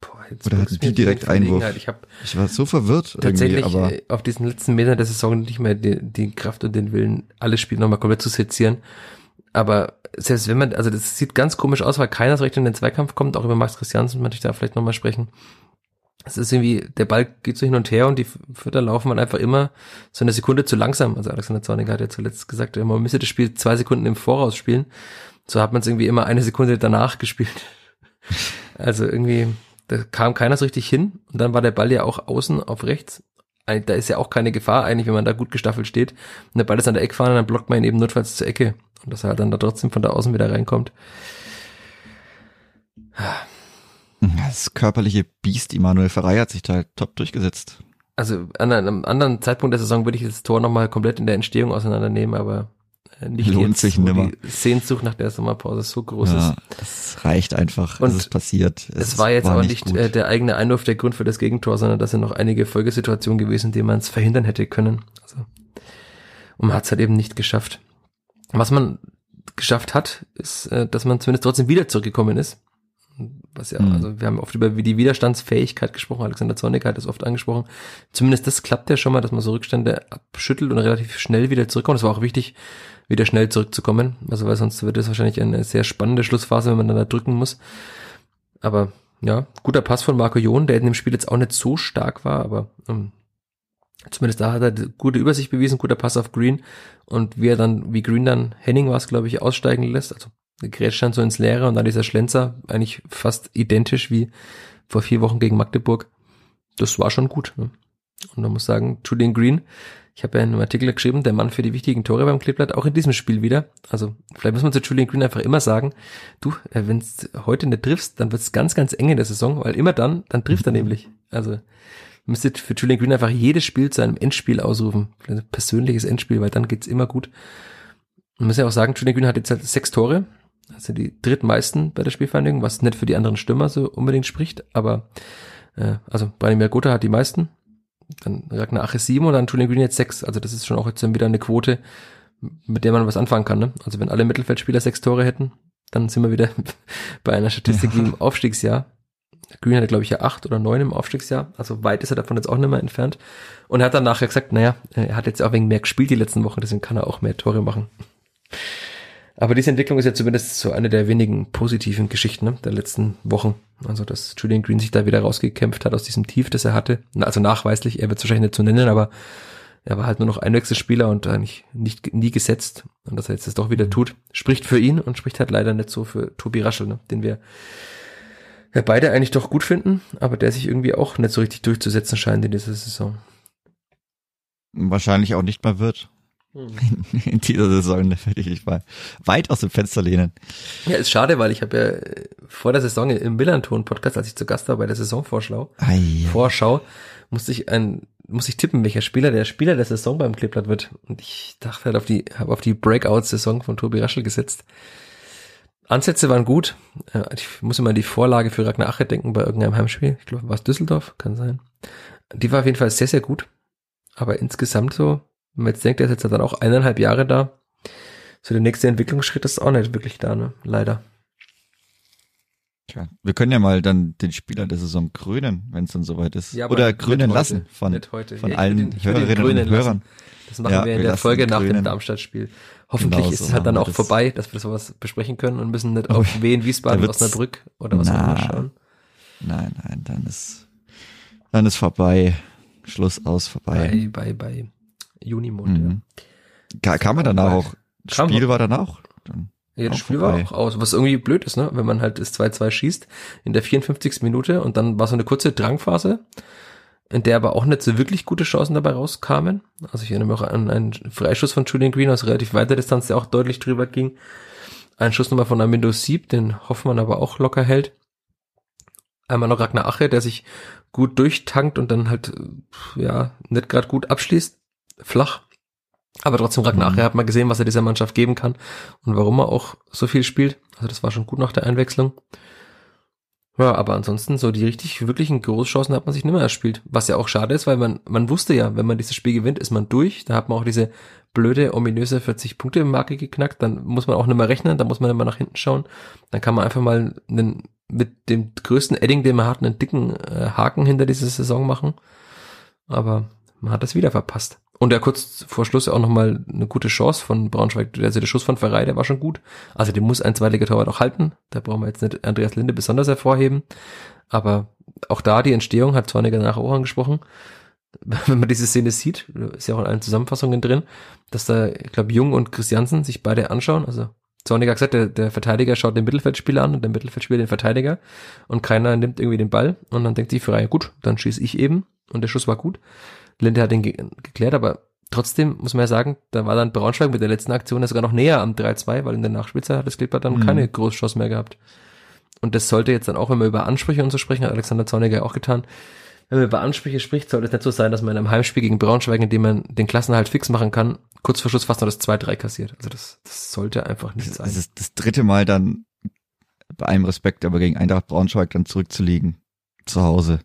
Boah, Oder hatten die direkt Einwurf? Ich, hab ich war so verwirrt tatsächlich aber äh, auf diesen letzten Metern der Saison nicht mehr die, die Kraft und den Willen, alle Spiele nochmal komplett zu sezieren aber selbst wenn man, also das sieht ganz komisch aus, weil keiner so richtig in den Zweikampf kommt, auch über Max Christiansen möchte ich da vielleicht nochmal sprechen. Es ist irgendwie, der Ball geht so hin und her und die Fütter laufen man einfach immer so eine Sekunde zu langsam. Also Alexander Zorniger hat ja zuletzt gesagt, man müsse das Spiel zwei Sekunden im Voraus spielen. So hat man es irgendwie immer eine Sekunde danach gespielt. Also irgendwie, da kam keiner so richtig hin und dann war der Ball ja auch außen auf rechts. Da ist ja auch keine Gefahr eigentlich, wenn man da gut gestaffelt steht. Und der Ball ist an der Eckfahne, dann blockt man ihn eben notfalls zur Ecke. Und dass er halt dann da trotzdem von da außen wieder reinkommt. Das körperliche Biest Immanuel Ferrei hat sich da halt top durchgesetzt. Also an einem anderen Zeitpunkt der Saison würde ich das Tor nochmal komplett in der Entstehung auseinandernehmen, aber nicht Lohnt jetzt, sich nimmer. die Sehnsucht nach der Sommerpause so groß ja, ist. Das reicht einfach, Und es ist passiert. Es, es war jetzt war aber nicht, nicht äh, der eigene Einwurf der Grund für das Gegentor, sondern das sind noch einige Folgesituationen gewesen, in denen man es verhindern hätte können. Also, und man hat es halt eben nicht geschafft. Was man geschafft hat, ist, äh, dass man zumindest trotzdem wieder zurückgekommen ist. Was ja, mhm. also wir haben oft über die Widerstandsfähigkeit gesprochen, Alexander Zornig hat das oft angesprochen. Zumindest das klappt ja schon mal, dass man so Rückstände abschüttelt und relativ schnell wieder zurückkommt. Das war auch wichtig, wieder schnell zurückzukommen. Also weil sonst wird es wahrscheinlich eine sehr spannende Schlussphase, wenn man dann da drücken muss. Aber ja, guter Pass von Marco Jon, der in dem Spiel jetzt auch nicht so stark war, aber ähm, Zumindest da hat er gute Übersicht bewiesen, guter Pass auf Green. Und wie er dann, wie Green dann Henning war es, glaube ich, aussteigen lässt. Also der Grätsch stand so ins Leere und dann dieser Schlenzer eigentlich fast identisch wie vor vier Wochen gegen Magdeburg. Das war schon gut. Ne? Und man muss sagen, Julian Green, ich habe ja in einem Artikel geschrieben, der Mann für die wichtigen Tore beim Kleeblatt, auch in diesem Spiel wieder. Also vielleicht muss man zu Julian Green einfach immer sagen, du, äh, wenn du heute nicht triffst, dann wird es ganz, ganz eng in der Saison, weil immer dann, dann trifft er nämlich. Also müsstet für Julian Green einfach jedes Spiel zu einem Endspiel ausrufen. Ein persönliches Endspiel, weil dann geht's immer gut. Man muss ja auch sagen, Julian Green hat jetzt halt sechs Tore. Also die drittmeisten bei der Spielvereinigung, was nicht für die anderen Stürmer so unbedingt spricht, aber äh, also Branimir Gotha hat die meisten, dann Ragnar Ache sieben und dann Julian Green jetzt sechs. Also das ist schon auch jetzt wieder eine Quote, mit der man was anfangen kann. Ne? Also wenn alle Mittelfeldspieler sechs Tore hätten, dann sind wir wieder bei einer Statistik ja. im Aufstiegsjahr. Green hatte, glaube ich, ja acht oder neun im Aufstiegsjahr. Also weit ist er davon jetzt auch nicht mehr entfernt. Und er hat dann nachher gesagt, naja, er hat jetzt auch wegen mehr gespielt die letzten Wochen, deswegen kann er auch mehr Tore machen. Aber diese Entwicklung ist ja zumindest so eine der wenigen positiven Geschichten ne, der letzten Wochen. Also, dass Julian Green sich da wieder rausgekämpft hat aus diesem Tief, das er hatte. Also nachweislich, er wird es wahrscheinlich nicht zu nennen, aber er war halt nur noch Einwechselspieler und eigentlich nicht, nie gesetzt. Und dass er jetzt das doch wieder tut, spricht für ihn und spricht halt leider nicht so für Tobi Raschel, ne, den wir ja beide eigentlich doch gut finden, aber der sich irgendwie auch nicht so richtig durchzusetzen scheint in dieser Saison. Wahrscheinlich auch nicht mal wird. In dieser Saison da werde ich mich mal weit aus dem Fenster lehnen. Ja, ist schade, weil ich habe ja äh, vor der Saison im Millanton-Podcast, als ich zu Gast war bei der Saisonvorschau, Ei. Vorschau, musste ich ein, muss ich tippen, welcher Spieler der Spieler der Saison beim Kleeblatt wird. Und ich dachte halt auf die, habe auf die Breakout-Saison von Tobi Raschel gesetzt. Ansätze waren gut. Ich muss immer an die Vorlage für Ragnar Ache denken bei irgendeinem Heimspiel. Ich glaube, war es Düsseldorf, kann sein. Die war auf jeden Fall sehr, sehr gut. Aber insgesamt so, wenn man jetzt denkt, er ist jetzt dann auch eineinhalb Jahre da, so der nächste Entwicklungsschritt ist auch nicht wirklich da, ne? Leider. Tja, wir können ja mal dann den Spieler der Saison krönen, wenn es dann soweit ist. Ja, Oder krönen lassen von, von ja, allen den, Hörerinnen und Hörern. Das machen ja, wir in wir der Folge nach dem Darmstadt-Spiel. Hoffentlich genau, ist es halt dann auch das. vorbei, dass wir sowas besprechen können und müssen nicht auf Wien, Wiesbaden, Osnabrück oder was auch immer schauen. Nein, nein, dann ist, dann ist vorbei. Schluss aus, vorbei. Bei, bei, bei Junimond, mhm. ja. Kam man danach auch, das Spiel war danach dann ja, das Spiel vorbei. war auch aus, was irgendwie blöd ist, ne? Wenn man halt das 2-2 schießt in der 54. Minute und dann war so eine kurze Drangphase in der aber auch nicht so wirklich gute Chancen dabei rauskamen. Also ich erinnere mich auch an einen Freischuss von Julian Green aus relativ weiter Distanz, der auch deutlich drüber ging. Ein Schuss nochmal von Amindo Sieb, den Hoffmann aber auch locker hält. Einmal noch Ragnar Ache, der sich gut durchtankt und dann halt, ja, nicht gerade gut abschließt. Flach. Aber trotzdem Ragnar mhm. Hat mal gesehen, was er dieser Mannschaft geben kann und warum er auch so viel spielt. Also das war schon gut nach der Einwechslung. Ja, aber ansonsten so die richtig wirklichen Großchancen hat man sich nicht mehr erspielt. Was ja auch schade ist, weil man, man wusste ja, wenn man dieses Spiel gewinnt, ist man durch. Da hat man auch diese blöde, ominöse 40-Punkte-Marke geknackt. Dann muss man auch nicht mehr rechnen, da muss man immer nach hinten schauen. Dann kann man einfach mal einen, mit dem größten Edding, den man hat, einen dicken äh, Haken hinter diese Saison machen. Aber man hat das wieder verpasst. Und ja kurz vor Schluss auch nochmal eine gute Chance von Braunschweig. Also der Schuss von Ferrei, der war schon gut. Also den muss ein zweitiger Torwart auch halten. Da brauchen wir jetzt nicht Andreas Linde besonders hervorheben. Aber auch da die Entstehung hat Zorniger nachher auch angesprochen. Wenn man diese Szene sieht, ist ja auch in allen Zusammenfassungen drin, dass da, ich glaube, Jung und Christiansen sich beide anschauen. Also Zorniger hat gesagt, der, der Verteidiger schaut den Mittelfeldspieler an und der Mittelfeldspieler den Verteidiger und keiner nimmt irgendwie den Ball und dann denkt sich Ferrei, gut, dann schieße ich eben und der Schuss war gut. Linde hat ihn ge geklärt, aber trotzdem muss man ja sagen, da war dann Braunschweig mit der letzten Aktion sogar noch näher am 3-2, weil in der Nachspielzeit hat das Klippert dann mhm. keine Großchance mehr gehabt. Und das sollte jetzt dann auch, wenn wir über Ansprüche und so sprechen, hat Alexander Zorniger auch getan, wenn man über Ansprüche spricht, sollte es nicht so sein, dass man in einem Heimspiel gegen Braunschweig, in dem man den Klassenhalt fix machen kann, kurz vor Schluss fast noch das 2-3 kassiert. Also das, das sollte einfach nicht das, sein. Das ist das dritte Mal dann bei allem Respekt, aber gegen Eintracht Braunschweig dann zurückzuliegen zu Hause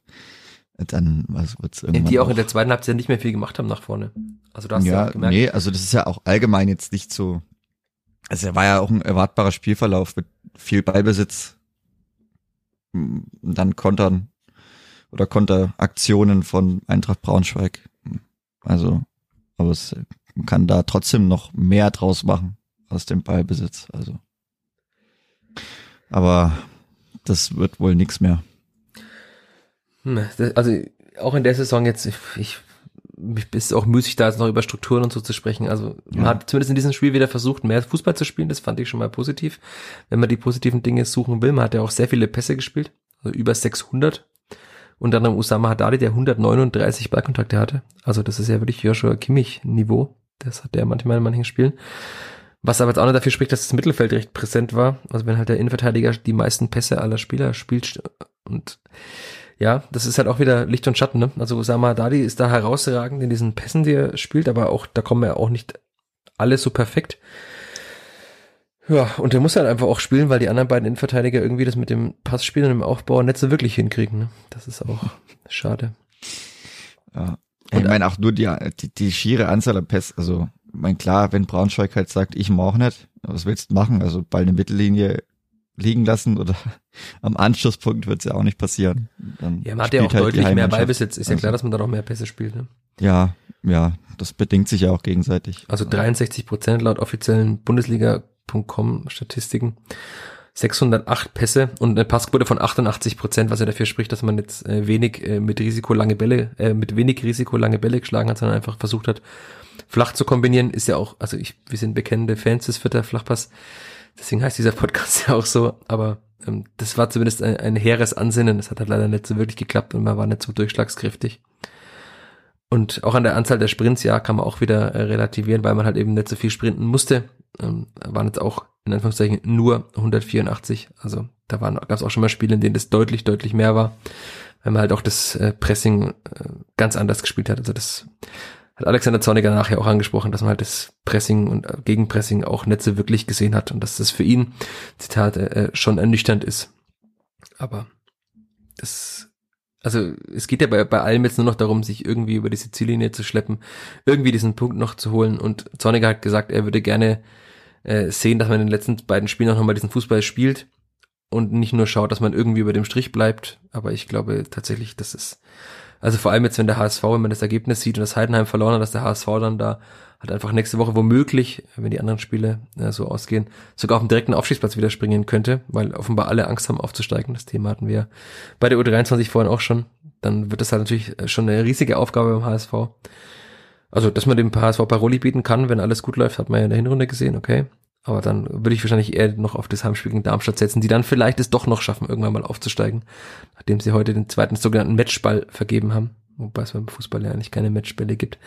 dann was wird's irgendwann. Die auch, auch in der zweiten Halbzeit nicht mehr viel gemacht haben nach vorne. Also da hast ja, du gemerkt. Nee, also das ist ja auch allgemein jetzt nicht so. Also er war ja auch ein erwartbarer Spielverlauf mit viel Ballbesitz, dann Kontern oder Konteraktionen von Eintracht Braunschweig. Also, aber es man kann da trotzdem noch mehr draus machen aus dem Ballbesitz. Also, aber das wird wohl nichts mehr. Hm, also auch in der Saison jetzt, ich, ich ist auch müßig, da jetzt noch über Strukturen und so zu sprechen. Also man ja. hat zumindest in diesem Spiel wieder versucht, mehr Fußball zu spielen. Das fand ich schon mal positiv. Wenn man die positiven Dinge suchen will, man hat ja auch sehr viele Pässe gespielt, also über 600. Und dann Usama Haddadi, der 139 Ballkontakte hatte. Also das ist ja wirklich Joshua Kimmich-Niveau. Das hat der manchmal in manchen Spielen. Was aber jetzt auch nicht dafür spricht, dass das Mittelfeld recht präsent war. Also wenn halt der Innenverteidiger die meisten Pässe aller Spieler spielt und ja, das ist halt auch wieder Licht und Schatten, ne? Also Osama Dadi ist da herausragend in diesen Pässen, die er spielt, aber auch, da kommen ja auch nicht alle so perfekt. Ja, und der muss halt einfach auch spielen, weil die anderen beiden Innenverteidiger irgendwie das mit dem Passspiel und dem Aufbau nicht so wirklich hinkriegen. Ne? Das ist auch schade. Ja. Und ich meine auch nur die, die, die schiere Anzahl an Pässe, also mein klar, wenn Braunschweig halt sagt, ich mach nicht, was willst du machen? Also Ball in der Mittellinie liegen lassen oder am Anschlusspunkt wird es ja auch nicht passieren. Dann ja, man hat ja auch halt deutlich mehr Ballbesitz. Ist ja klar, also dass man da auch mehr Pässe spielt. Ne? Ja, ja, das bedingt sich ja auch gegenseitig. Also 63 Prozent laut offiziellen Bundesliga.com Statistiken. 608 Pässe und eine Passquote von 88 Prozent, was ja dafür spricht, dass man jetzt äh, wenig äh, mit Risiko lange Bälle, äh, mit wenig Risiko lange Bälle geschlagen hat, sondern einfach versucht hat, flach zu kombinieren, ist ja auch, also ich, wir sind bekennende Fans des Vierter Flachpass, deswegen heißt dieser Podcast ja auch so, aber ähm, das war zumindest ein, ein hehres Ansinnen, das hat halt leider nicht so wirklich geklappt und man war nicht so durchschlagskräftig. Und auch an der Anzahl der Sprints, ja, kann man auch wieder äh, relativieren, weil man halt eben nicht so viel sprinten musste. Ähm, waren jetzt auch in Anführungszeichen nur 184. Also da gab es auch schon mal Spiele, in denen das deutlich, deutlich mehr war, weil man halt auch das äh, Pressing äh, ganz anders gespielt hat. Also das hat Alexander Zorniger nachher auch angesprochen, dass man halt das Pressing und äh, Gegenpressing auch so wirklich gesehen hat und dass das für ihn, Zitat, äh, schon ernüchternd ist. Aber das also es geht ja bei, bei allem jetzt nur noch darum, sich irgendwie über diese Ziellinie zu schleppen, irgendwie diesen Punkt noch zu holen. Und Zorniger hat gesagt, er würde gerne äh, sehen, dass man in den letzten beiden Spielen auch nochmal diesen Fußball spielt und nicht nur schaut, dass man irgendwie über dem Strich bleibt. Aber ich glaube tatsächlich, dass es, also vor allem jetzt, wenn der HSV, wenn man das Ergebnis sieht und das Heidenheim verloren hat, dass der HSV dann da hat einfach nächste Woche womöglich, wenn die anderen Spiele äh, so ausgehen, sogar auf dem direkten Aufstiegsplatz wieder springen könnte, weil offenbar alle Angst haben aufzusteigen. Das Thema hatten wir bei der U23 vorhin auch schon. Dann wird das halt natürlich äh, schon eine riesige Aufgabe beim HSV. Also, dass man dem HSV Paroli bieten kann, wenn alles gut läuft, hat man ja in der Hinrunde gesehen, okay. Aber dann würde ich wahrscheinlich eher noch auf das Heimspiel gegen Darmstadt setzen, die dann vielleicht es doch noch schaffen, irgendwann mal aufzusteigen, nachdem sie heute den zweiten sogenannten Matchball vergeben haben, wobei es beim Fußball ja eigentlich keine Matchbälle gibt,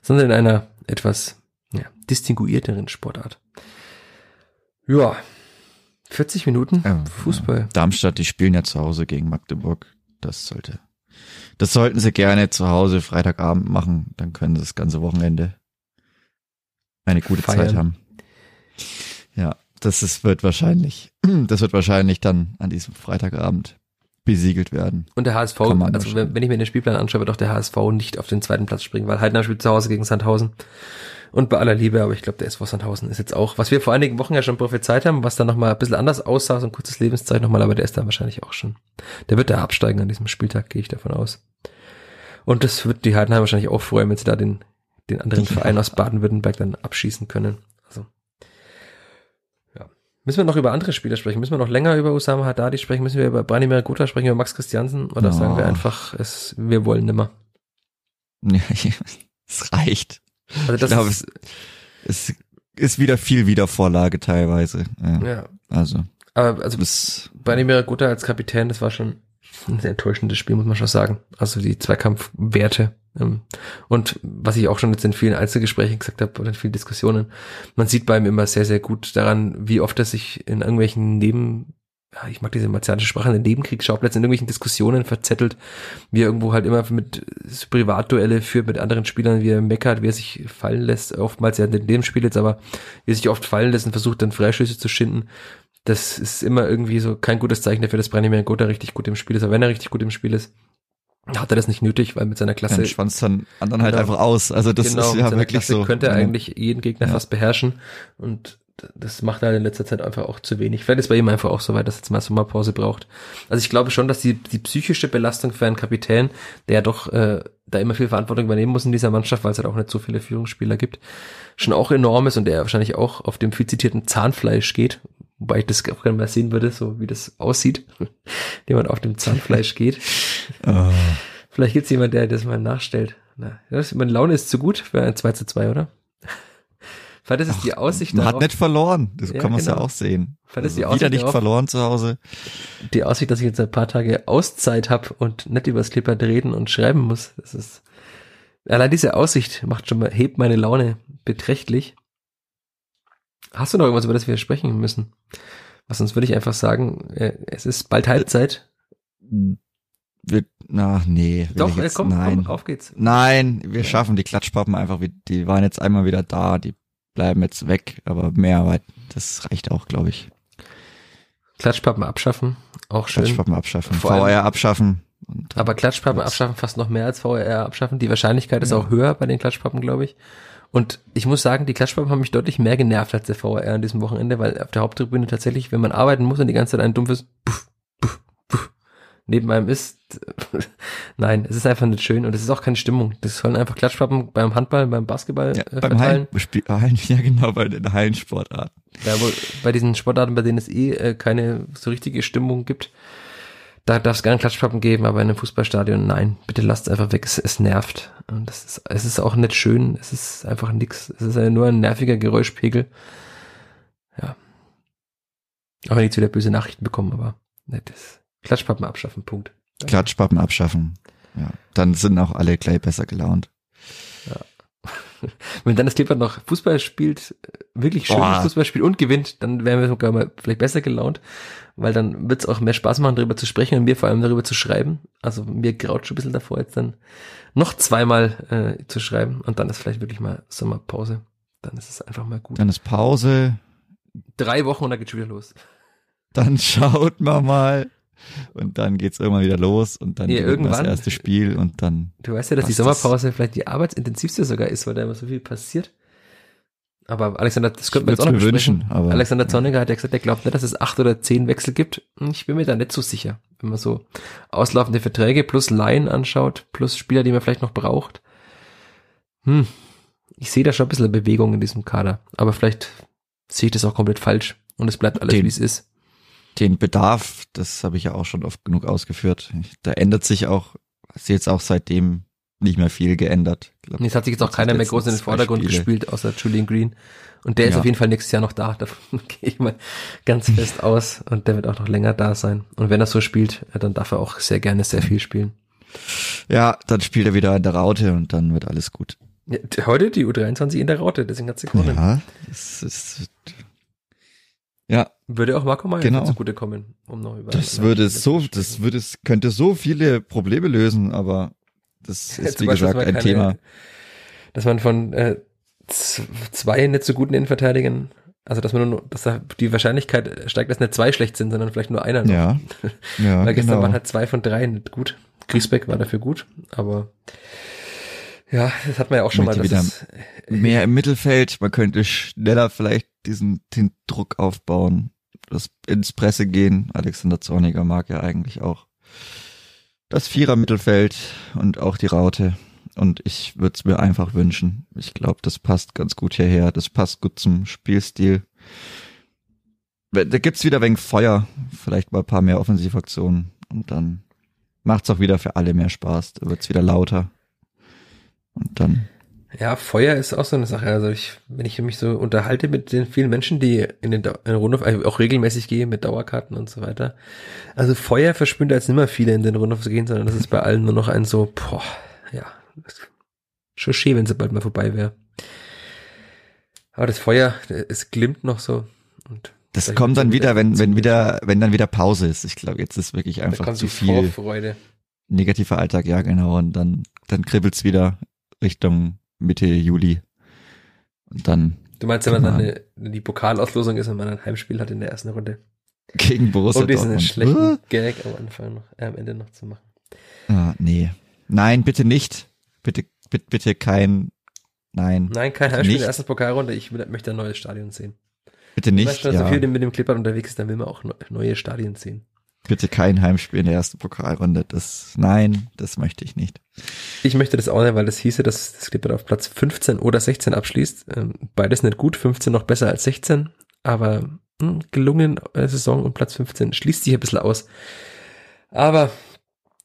sondern in einer etwas ja, distinguierteren Sportart. Ja, 40 Minuten ja, Fußball. Ja. Darmstadt, die spielen ja zu Hause gegen Magdeburg. Das sollte, das sollten sie gerne zu Hause Freitagabend machen. Dann können sie das ganze Wochenende eine gute Feiern. Zeit haben. Ja, das ist, wird wahrscheinlich, das wird wahrscheinlich dann an diesem Freitagabend besiegelt werden. Und der HSV, also wenn, wenn, ich mir den Spielplan anschaue, wird auch der HSV nicht auf den zweiten Platz springen, weil Heidenheim spielt zu Hause gegen Sandhausen. Und bei aller Liebe, aber ich glaube, der SV Sandhausen ist jetzt auch, was wir vor einigen Wochen ja schon prophezeit haben, was dann nochmal ein bisschen anders aussah, so ein kurzes Lebenszeichen nochmal, aber der ist dann wahrscheinlich auch schon. Der wird da absteigen an diesem Spieltag, gehe ich davon aus. Und das wird die Heidenheim wahrscheinlich auch freuen, wenn sie da den, den anderen Verein aus Baden-Württemberg dann abschießen können. Müssen wir noch über andere Spieler sprechen? Müssen wir noch länger über Usama Haddadi sprechen? Müssen wir über Branimir Gotha sprechen, über Max Christiansen? Oder oh. sagen wir einfach, es, wir wollen nimmer? Ja, es reicht. Also das ich glaube, es, es ist wieder viel Wiedervorlage teilweise. Ja. ja. Also. Aber also bis Branimir Gotha als Kapitän, das war schon ein sehr enttäuschendes Spiel, muss man schon sagen. Also die Zweikampfwerte. Ähm, und was ich auch schon jetzt in vielen Einzelgesprächen gesagt habe oder in vielen Diskussionen, man sieht bei ihm immer sehr, sehr gut daran, wie oft er sich in irgendwelchen Neben, ja, ich mag diese martialische Sprache, in den Nebenkriegsschauplätzen, in irgendwelchen Diskussionen verzettelt, wie er irgendwo halt immer mit Privatduelle führt mit anderen Spielern, wie er meckert, wie er sich fallen lässt, oftmals ja in dem Spiel jetzt, aber wie er sich oft fallen lässt und versucht dann Freischüsse zu schinden das ist immer irgendwie so kein gutes Zeichen dafür, dass Branimir Gotha richtig gut im Spiel ist. Aber wenn er richtig gut im Spiel ist, hat er das nicht nötig, weil mit seiner Klasse. Dann schwanzt dann anderen halt genau, einfach aus. Also das genau, ist ja wirklich Klasse so. könnte er eigentlich jeden Gegner ja. fast beherrschen. Und das macht er in letzter Zeit einfach auch zu wenig. Vielleicht ist bei ihm einfach auch so weit, dass er jetzt mal Sommerpause braucht. Also ich glaube schon, dass die, die psychische Belastung für einen Kapitän, der ja doch äh, da immer viel Verantwortung übernehmen muss in dieser Mannschaft, weil es halt auch nicht so viele Führungsspieler gibt, schon auch enorm ist und der wahrscheinlich auch auf dem viel zitierten Zahnfleisch geht, Wobei ich das auch gerne mal sehen würde, so wie das aussieht, jemand auf dem Zahnfleisch geht. Oh. Vielleicht gibt's jemand, der das mal nachstellt. Na, das, meine Laune ist zu gut für ein 2 zu 2, oder? Vielleicht ist es die Aussicht Man darauf, hat nicht verloren, das ja, kann man genau. ja auch sehen. Vielleicht ist die also Aussicht wieder nicht darauf, verloren zu Hause. Die Aussicht, dass ich jetzt ein paar Tage Auszeit habe und nicht übers Clipper reden und schreiben muss, das ist, allein diese Aussicht macht schon mal, hebt meine Laune beträchtlich. Hast du noch irgendwas, über das wir sprechen müssen? Was sonst würde ich einfach sagen, äh, es ist bald Halbzeit. Wir, na, nee. Doch, jetzt, komm, nein. komm, auf geht's. Nein, wir schaffen die Klatschpappen einfach, die waren jetzt einmal wieder da, die bleiben jetzt weg, aber mehr, das reicht auch, glaube ich. Klatschpappen abschaffen, auch schön. Klatschpappen abschaffen, Vor VR abschaffen, Und, Aber Klatschpappen das- abschaffen fast noch mehr als VRR abschaffen. Die Wahrscheinlichkeit ist auch höher bei den Klatschpappen, glaube ich. Und ich muss sagen, die Klatschpappen haben mich deutlich mehr genervt als der VRR an diesem Wochenende, weil auf der Haupttribüne tatsächlich, wenn man arbeiten muss und die ganze Zeit ein dumpfes Puff, Puff, Puff neben einem ist, nein, es ist einfach nicht schön und es ist auch keine Stimmung. Das sollen einfach Klatschpappen beim Handball, beim Basketball ja, äh, beim. Hallen, Hallen, ja genau, bei den Hallensportarten. Ja, bei diesen Sportarten, bei denen es eh äh, keine so richtige Stimmung gibt, da darf es gerne Klatschpappen geben, aber in einem Fußballstadion, nein, bitte lasst es einfach weg, es, es nervt. Und das ist, es ist auch nicht schön, es ist einfach nix. Es ist ja nur ein nerviger Geräuschpegel. Ja. Auch wenn ich jetzt wieder böse Nachrichten bekomme, aber das. Klatschpappen abschaffen, Punkt. Klatschpappen abschaffen. Ja, dann sind auch alle gleich besser gelaunt. Wenn dann das Clipper noch Fußball spielt, äh, wirklich schönes Boah. Fußball spielt und gewinnt, dann wären wir sogar mal vielleicht besser gelaunt, weil dann wird es auch mehr Spaß machen, darüber zu sprechen und mir vor allem darüber zu schreiben. Also mir graut schon ein bisschen davor, jetzt dann noch zweimal äh, zu schreiben und dann ist vielleicht wirklich mal Sommerpause. Dann ist es einfach mal gut. Dann ist Pause, Drei Wochen und dann geht's schon wieder los. dann schaut man mal und dann geht's irgendwann wieder los und dann Ja, man das irgendwann. erste Spiel und dann Du weißt ja, dass die Was das- Sommerpause vielleicht die arbeitsintensivste sogar ist, weil da immer so viel passiert. Aber Alexander, das könnte man jetzt auch noch wünschen, aber Alexander Zorniger hat ja gesagt, er glaubt nicht, dass es acht oder zehn Wechsel gibt. Ich bin mir da nicht so sicher. Wenn man so auslaufende Verträge plus Laien anschaut, plus Spieler, die man vielleicht noch braucht. Hm, ich sehe da schon ein bisschen Bewegung in diesem Kader. Aber vielleicht sehe ich das auch komplett falsch. Und es bleibt alles, wie es ist. Den Bedarf, das habe ich ja auch schon oft genug ausgeführt. Da ändert sich auch, ist jetzt auch seitdem nicht mehr viel geändert. Glaub, Und jetzt hat sich jetzt auch keiner mehr groß in den Vordergrund Spiele. gespielt, außer Julian Green. Und der ist Ja. auf jeden Fall nächstes Jahr noch da. Davon gehe ich mal ganz fest aus. Und der wird auch noch länger da sein. Und wenn er so spielt, dann darf er auch sehr gerne sehr viel spielen. Ja, dann spielt er wieder in der Raute und dann wird alles gut. Ja, heute die U23 in der Raute, deswegen hat sie gewonnen. Ja, das ist, ja, Würde auch Marco Meyer Genau. zugutekommen, um noch über das würde so, das würde, es könnte so viele Probleme lösen, aber das ist, wie Beispiel, gesagt, ein keine- Thema. Dass man von äh, zwei nicht so guten Innenverteidigern, also dass man nur, dass da die Wahrscheinlichkeit steigt, dass nicht zwei schlecht sind, sondern vielleicht nur einer noch. Ja, ja, Weil gestern genau. waren halt zwei von drei nicht gut. Griesbeck war dafür gut, aber ja, das hat man ja auch schon mal. Wieder es, mehr im Mittelfeld. Man könnte schneller vielleicht diesen den Druck aufbauen, das ins Presse gehen. Alexander Zorniger mag ja eigentlich auch das Vierer Mittelfeld und auch die Raute. Und ich würde es mir einfach wünschen. Ich glaube, das passt ganz gut hierher. Das passt gut zum Spielstil. Da gibt's wieder wenig Feuer, vielleicht mal ein paar mehr Offensivaktionen und dann macht's auch wieder für alle mehr Spaß. Da wird's wieder lauter. Und dann ja, Feuer ist auch so eine Sache. Also ich, wenn ich mich so unterhalte mit den vielen Menschen, die in den in den Rundhof äh, auch regelmäßig gehen mit Dauerkarten und so weiter. Also Feuer jetzt nicht mehr viele in den Rundhof zu gehen, sondern das ist bei allen nur noch ein so, boah, ja, schon schön, wenn sie bald mal vorbei wäre. Aber das Feuer, es glimmt noch so. Und Das kommt dann wieder, wenn, wenn wieder, wenn dann wieder Pause ist. Ich glaube, jetzt ist wirklich einfach zu viel Vorfreude. negativer Alltag, ja genau. Und dann, dann kribbelt's wieder Richtung Mitte Juli. Und dann Du meinst, wenn man dann eine, die Pokalauslosung ist und man ein Heimspiel hat in der ersten Runde. gegen Borussia Um diesen Dortmund. schlechten Gag am Anfang noch, äh, am Ende noch zu machen. Ah, nee. Nein, bitte nicht. Bitte, bitte, bitte kein, nein, Nein, kein Heimspiel in nicht. der ersten Pokalrunde. Ich will, möchte ein neues Stadion sehen. bitte Wenn man nicht. schon Ja, so viel mit dem Clippert unterwegs ist, dann will man auch neu- neue Stadien sehen. Bitte kein Heimspiel in der ersten Pokalrunde. Das, nein, das möchte ich nicht. Ich möchte das auch nicht, weil das hieße, dass das Clippert auf Platz 15 oder 16 abschließt. Ähm, beides nicht gut, 15 noch besser als 16, aber hm, gelungen äh, Saison und Platz 15 schließt sich ein bisschen aus. Aber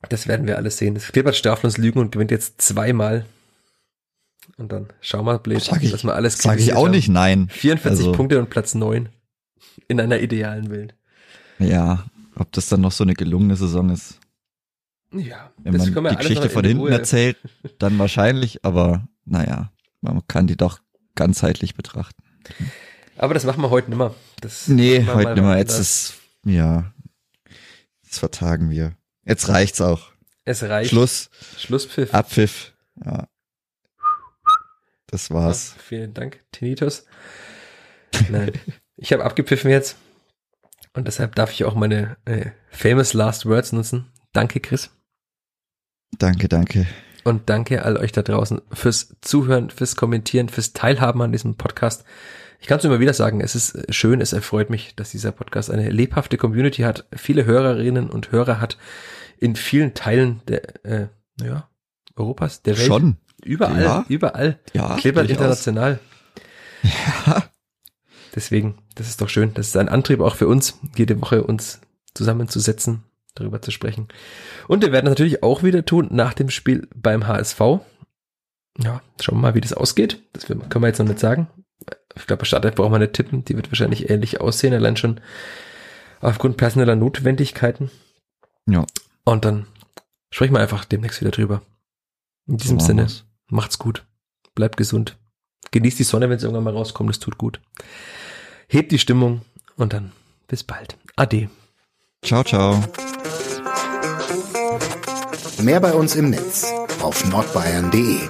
das werden wir alles sehen. Das Clippert darf uns lügen und gewinnt jetzt zweimal. Und dann schauen wir, blöd, Sag ich- dass wir alles Sage ich auch haben. nicht nein. 44 Also- Punkte und Platz 9 in einer idealen Welt. Ja, ob das dann noch so eine gelungene Saison ist. Ja, Wenn man die Geschichte von in hinten Ruhe- erzählt, dann wahrscheinlich, aber naja, man kann die doch ganzheitlich betrachten. Aber das machen wir heute nimmer. Das Nee, heute mal nicht mehr. anders. Jetzt ist, ja, jetzt vertagen wir. Jetzt reicht's auch. es reicht. Schluss, Schlusspfiff. Abpfiff. Ja. Das war's. Ja, vielen Dank, Tinnitus. Nein, ich habe abgepfiffen jetzt. Und deshalb darf ich auch meine äh, famous last words nutzen. Danke, Chris. Danke, danke. Und danke all euch da draußen fürs Zuhören, fürs Kommentieren, fürs Teilhaben an diesem Podcast. Ich kann es immer wieder sagen, es ist schön, es erfreut mich, dass dieser Podcast eine lebhafte Community hat, viele Hörerinnen und Hörer hat, in vielen Teilen der, äh, naja, Europas, der Welt. Schon. Überall, Ja. überall. Ja, durchaus. international. Ja. Deswegen, das ist doch schön. Das ist ein Antrieb auch für uns, jede Woche uns zusammenzusetzen, darüber zu sprechen. Und wir werden das natürlich auch wieder tun nach dem Spiel beim HSV. Ja, schauen wir mal, wie das ausgeht. Das können wir jetzt noch nicht sagen. Ich glaube, Startelf brauchen wir nicht tippen. Die wird wahrscheinlich ähnlich aussehen, allein schon aufgrund personeller Notwendigkeiten. Ja. Und dann sprechen wir einfach demnächst wieder drüber. In diesem So Sinne, macht's gut. Bleibt gesund. Genießt die Sonne, wenn es irgendwann mal rauskommt. Das tut gut. Hebt die Stimmung und dann bis bald. Ade. Ciao, ciao. Mehr bei uns im Netz auf nordbayern.de